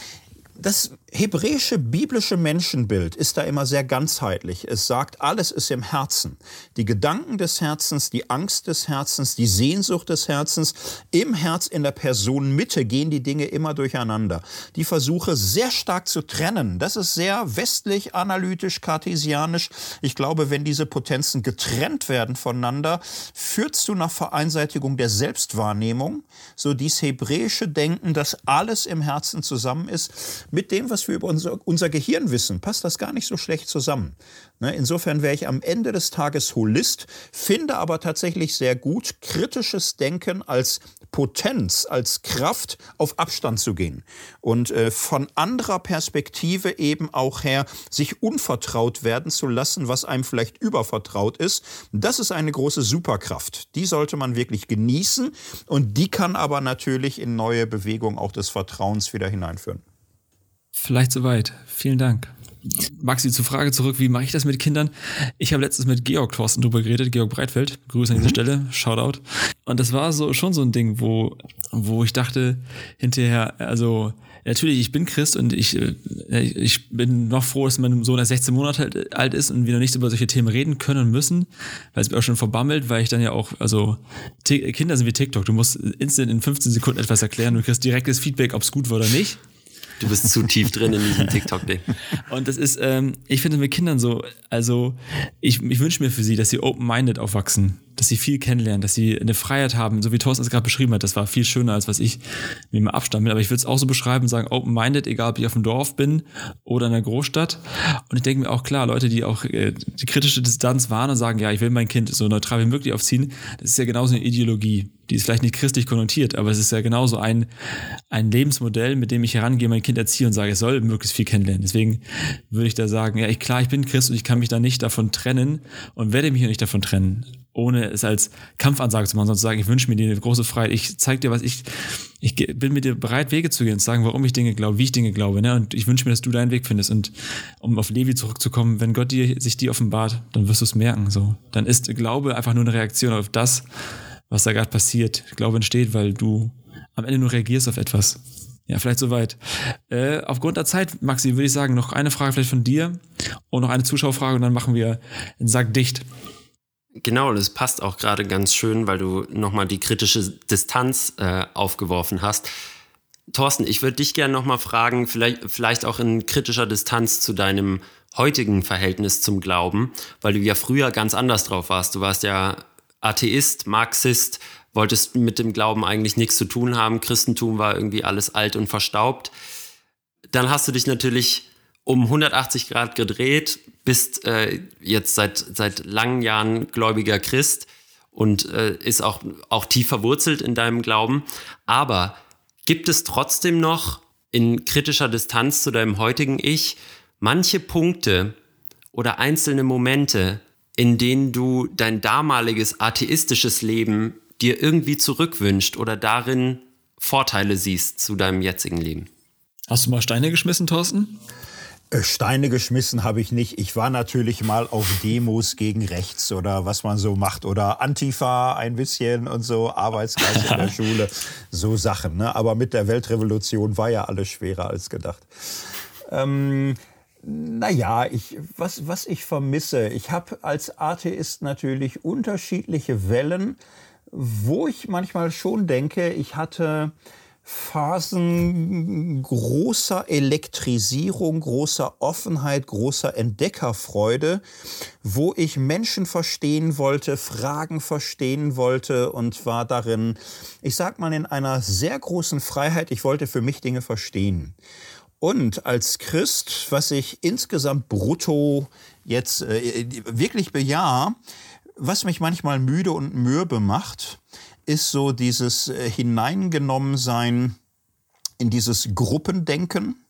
das hebräische biblische Menschenbild ist da immer sehr ganzheitlich. Es sagt, alles ist im Herzen. Die Gedanken des Herzens, die Angst des Herzens, die Sehnsucht des Herzens. Im Herz, in der Person Mitte gehen die Dinge immer durcheinander. Die Versuche sehr stark zu trennen, das ist sehr westlich, analytisch, kartesianisch. Ich glaube, wenn diese Potenzen getrennt werden voneinander, führt es zu einer Vereinseitigung der Selbstwahrnehmung. So dies hebräische Denken, dass alles im Herzen zusammen ist, mit dem, was wir über unser, unser Gehirn wissen, passt das gar nicht so schlecht zusammen. Ne, insofern wäre ich am Ende des Tages Holist, finde aber tatsächlich sehr gut, kritisches Denken als Potenz, als Kraft auf Abstand zu gehen und äh, von anderer Perspektive eben auch her sich unvertraut werden zu lassen, was einem vielleicht übervertraut ist. Das ist eine große Superkraft. Die sollte man wirklich genießen und die kann aber natürlich in neue Bewegungen auch des Vertrauens wieder hineinführen. Vielleicht soweit. Vielen Dank. Maxi, zur Frage zurück, wie mache ich das mit Kindern? Ich habe letztens mit Georg Thorsten drüber geredet, Georg Breitfeld, Grüße an dieser mhm. Stelle, Shoutout. Und das war so schon so ein Ding, wo, wo ich dachte hinterher, also natürlich, ich bin Christ und ich, äh, ich bin noch froh, dass mein Sohn erst 16 Monate alt ist und wir noch nicht über solche Themen reden können und müssen, weil es mir auch schon verbammelt, weil ich dann ja auch, also Kinder sind wie TikTok, du musst instant in 15 Sekunden etwas erklären, du kriegst direktes Feedback, ob es gut war oder nicht. Du bist zu tief drin in diesem TikTok-Ding. Und das ist, ähm, ich finde mit Kindern so, also ich, ich wünsche mir für sie, dass sie open-minded aufwachsen dass sie viel kennenlernen, dass sie eine Freiheit haben, so wie Thorsten es gerade beschrieben hat. Das war viel schöner, als was ich mir mal abstammen Aber ich würde es auch so beschreiben, sagen, open-minded, egal ob ich auf dem Dorf bin oder in der Großstadt. Und ich denke mir auch, klar, Leute, die auch äh, die kritische Distanz wahren und sagen, ja, ich will mein Kind so neutral wie möglich aufziehen, das ist ja genauso eine Ideologie. Die ist vielleicht nicht christlich konnotiert, aber es ist ja genauso ein, ein Lebensmodell, mit dem ich herangehe, mein Kind erziehe und sage, es soll möglichst viel kennenlernen. Deswegen würde ich da sagen, ja, ich, klar, ich bin Christ und ich kann mich da nicht davon trennen und werde mich auch nicht davon trennen ohne es als Kampfansage zu machen, sondern zu sagen, ich wünsche mir die große Freiheit, ich zeige dir, was ich, ich bin mit dir bereit, Wege zu gehen und zu sagen, warum ich Dinge glaube, wie ich Dinge glaube, ne? Und ich wünsche mir, dass du deinen Weg findest. Und um auf Levi zurückzukommen, wenn Gott dir, sich dir offenbart, dann wirst du es merken, so. Dann ist Glaube einfach nur eine Reaktion auf das, was da gerade passiert. Glaube entsteht, weil du am Ende nur reagierst auf etwas. Ja, vielleicht soweit. Äh, aufgrund der Zeit, Maxi, würde ich sagen, noch eine Frage vielleicht von dir und noch eine Zuschauerfrage und dann machen wir den Sack dicht. Genau, das passt auch gerade ganz schön, weil du nochmal die kritische Distanz äh, aufgeworfen hast. Thorsten, ich würde dich gerne nochmal fragen, vielleicht, vielleicht auch in kritischer Distanz zu deinem heutigen Verhältnis zum Glauben, weil du ja früher ganz anders drauf warst. Du warst ja Atheist, Marxist, wolltest mit dem Glauben eigentlich nichts zu tun haben. Christentum war irgendwie alles alt und verstaubt. Dann hast du dich natürlich um 180 Grad gedreht, bist äh, jetzt seit, seit langen Jahren gläubiger Christ und äh, ist auch, auch tief verwurzelt in deinem Glauben. Aber gibt es trotzdem noch in kritischer Distanz zu deinem heutigen Ich manche Punkte oder einzelne Momente, in denen du dein damaliges atheistisches Leben dir irgendwie zurückwünscht oder darin Vorteile siehst zu deinem jetzigen Leben. Hast du mal Steine geschmissen, Thorsten? Äh, Steine geschmissen habe ich nicht. Ich war natürlich mal auf Demos gegen rechts oder was man so macht oder Antifa ein bisschen und so, Arbeitsgeist in der [laughs] Schule, so Sachen. Ne? Aber mit der Weltrevolution war ja alles schwerer als gedacht. Ähm, naja, ich, was, was ich vermisse, ich habe als Atheist natürlich unterschiedliche Wellen wo ich manchmal schon denke, ich hatte Phasen großer Elektrisierung, großer Offenheit, großer Entdeckerfreude, wo ich Menschen verstehen wollte, Fragen verstehen wollte und war darin, ich sag mal, in einer sehr großen Freiheit. Ich wollte für mich Dinge verstehen. Und als Christ, was ich insgesamt brutto jetzt äh, wirklich bejahe, was mich manchmal müde und mürbe macht, ist so dieses äh, Hineingenommensein in dieses Gruppendenken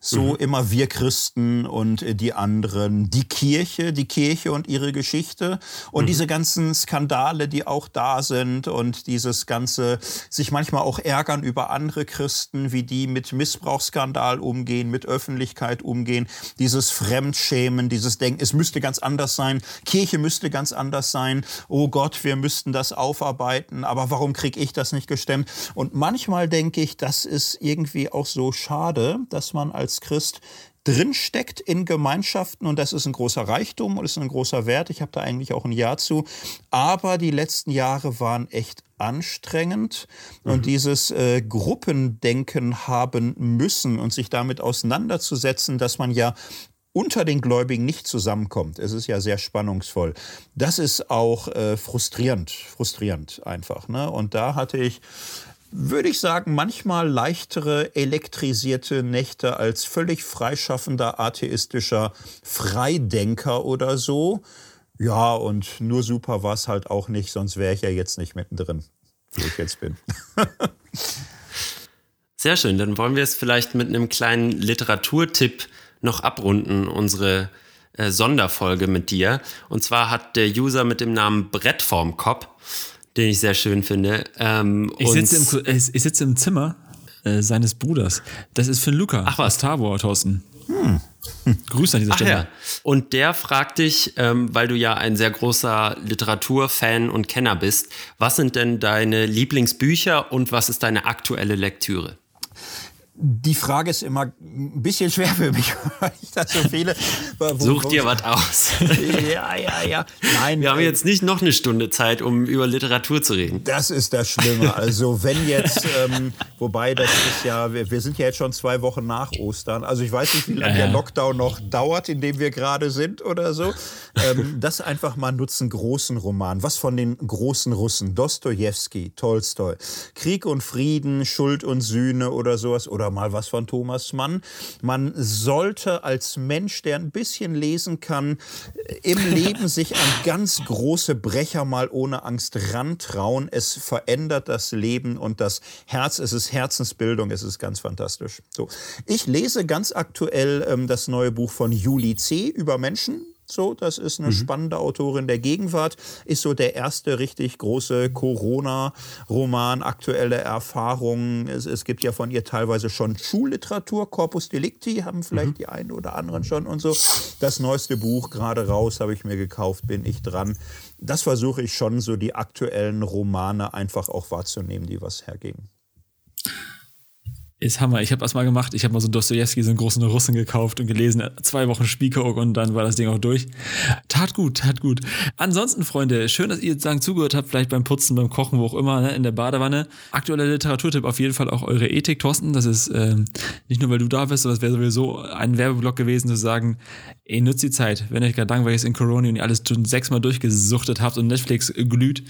so mhm. immer wir Christen und äh, die anderen, die Kirche, die Kirche und ihre Geschichte und mhm. diese ganzen Skandale, die auch da sind und dieses ganze sich manchmal auch ärgern über andere Christen, wie die mit Missbrauchsskandal umgehen, mit Öffentlichkeit umgehen, dieses Fremdschämen, dieses Denken, es müsste ganz anders sein, Kirche müsste ganz anders sein, oh Gott, wir müssten das aufarbeiten, aber warum kriege ich das nicht gestemmt? Und manchmal denke ich, das ist irgendwie auch so schade, dass man als als Christ drinsteckt in Gemeinschaften und das ist ein großer Reichtum und ist ein großer Wert. Ich habe da eigentlich auch ein Ja zu. Aber die letzten Jahre waren echt anstrengend mhm. und dieses äh, Gruppendenken haben müssen und sich damit auseinanderzusetzen, dass man ja unter den Gläubigen nicht zusammenkommt. Es ist ja sehr spannungsvoll. Das ist auch äh, frustrierend, frustrierend einfach. Ne? Und da hatte ich würde ich sagen, manchmal leichtere elektrisierte Nächte als völlig freischaffender atheistischer Freidenker oder so. Ja, und nur super war es halt auch nicht, sonst wäre ich ja jetzt nicht mittendrin, wo ich jetzt bin. [laughs] Sehr schön, dann wollen wir es vielleicht mit einem kleinen Literaturtipp noch abrunden, unsere äh, Sonderfolge mit dir. Und zwar hat der User mit dem Namen Brett vorm den ich sehr schön finde. Ähm, ich, sitze im, ich sitze im Zimmer äh, seines Bruders. Das ist Finn Luca Ach was. Star Wars, Thorsten. Hm. Grüße an dieser Ach Stelle. Ja. Und der fragt dich, ähm, weil du ja ein sehr großer Literaturfan und Kenner bist, was sind denn deine Lieblingsbücher und was ist deine aktuelle Lektüre? Die Frage ist immer ein bisschen schwer für mich, [laughs] weil ich da so viele. Wo, Such dir was aus. [laughs] ja, ja, ja. Nein. Wir haben äh, jetzt nicht noch eine Stunde Zeit, um über Literatur zu reden. Das ist das Schlimme. [laughs] Also wenn jetzt, ähm, wobei das ist ja, wir, wir, sind ja jetzt schon zwei Wochen nach Ostern. Also ich weiß nicht, wie lange ja, ja. der Lockdown noch dauert, in dem wir gerade sind oder so. Ähm, das einfach mal nutzen, großen Roman. Was von den großen Russen? Dostoevsky, Tolstoi. Krieg und Frieden, Schuld und Sühne oder sowas. Oder mal was von Thomas Mann. Man sollte als Mensch, der ein bisschen lesen kann, im [laughs] Leben sich an ganz große Brecher mal ohne Angst rantrauen. Es verändert das Leben und das Herz. Es ist Herzensbildung. Es ist ganz fantastisch. So. Ich lese ganz aktuell ähm, das neue Buch von Juli C. über Menschen So, das ist eine mhm. spannende Autorin der Gegenwart. Ist so der erste richtig große Corona-Roman, aktuelle Erfahrungen. Es, es, gibt ja von ihr teilweise schon Schulliteratur, Corpus Delicti, haben vielleicht mhm. die einen oder anderen schon und so. Das neueste Buch gerade raus, habe ich mir gekauft, bin ich dran. Das versuche ich schon, so die aktuellen Romane einfach auch wahrzunehmen, die was hergingen. Ist Hammer. Ich habe das mal gemacht. Ich habe mal so Dostoevsky, so einen großen Russen gekauft und gelesen. Zwei Wochen Spiekeroog und dann war das Ding auch durch. Tat gut, tat gut. Ansonsten, Freunde, schön, dass ihr jetzt sagen zugehört habt, vielleicht beim Putzen, beim Kochen, wo auch immer, ne, in der Badewanne. Aktueller Literaturtipp auf jeden Fall auch eure Ethik, Thorsten. Das ist ähm, nicht nur, weil du da bist, sondern das wäre sowieso ein Werbeblock gewesen, zu sagen, ey, nutzt die Zeit. Wenn euch gerade langweilig ist in Corona und ihr alles schon sechsmal durchgesuchtet habt und Netflix glüht,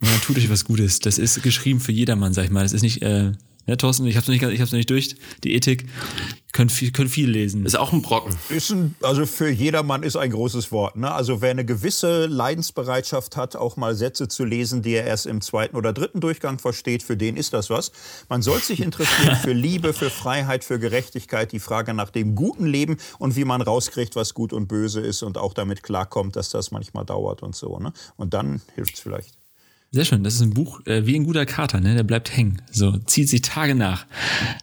dann tut euch was Gutes. Das ist geschrieben für jedermann, sag ich mal. Das ist nicht... Äh, ja, Thorsten, ich hab's noch nicht, ich hab's noch nicht durch. Die Ethik können viel, können viel lesen. Ist auch ein Brocken. Ist ein, also für jedermann ist ein großes Wort. Ne? Also wer eine gewisse Leidensbereitschaft hat, auch mal Sätze zu lesen, die er erst im zweiten oder dritten Durchgang versteht, für den ist das was. Man soll sich interessieren für Liebe, für Freiheit, für Gerechtigkeit, die Frage nach dem guten Leben und wie man rauskriegt, was gut und böse ist und auch damit klarkommt, dass das manchmal dauert und so. Ne? Und dann hilft's vielleicht. Sehr schön. Das ist ein Buch äh, wie ein guter Kater, ne? Der bleibt hängen. So, zieht sich Tage nach.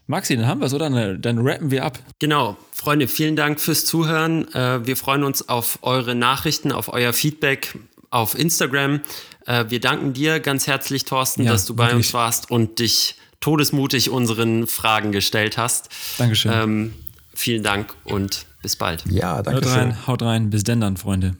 Maxi, dann haben wir es, oder? Dann, dann rappen wir ab. Genau. Freunde, vielen Dank fürs Zuhören. Äh, wir freuen uns auf eure Nachrichten, auf euer Feedback auf Instagram. Äh, wir danken dir ganz herzlich, Thorsten, ja, dass du bei wirklich. uns warst und dich todesmutig unseren Fragen gestellt hast. Dankeschön. Ähm, vielen Dank und bis bald. Ja, danke Haut rein, haut rein. Bis denn dann, Freunde.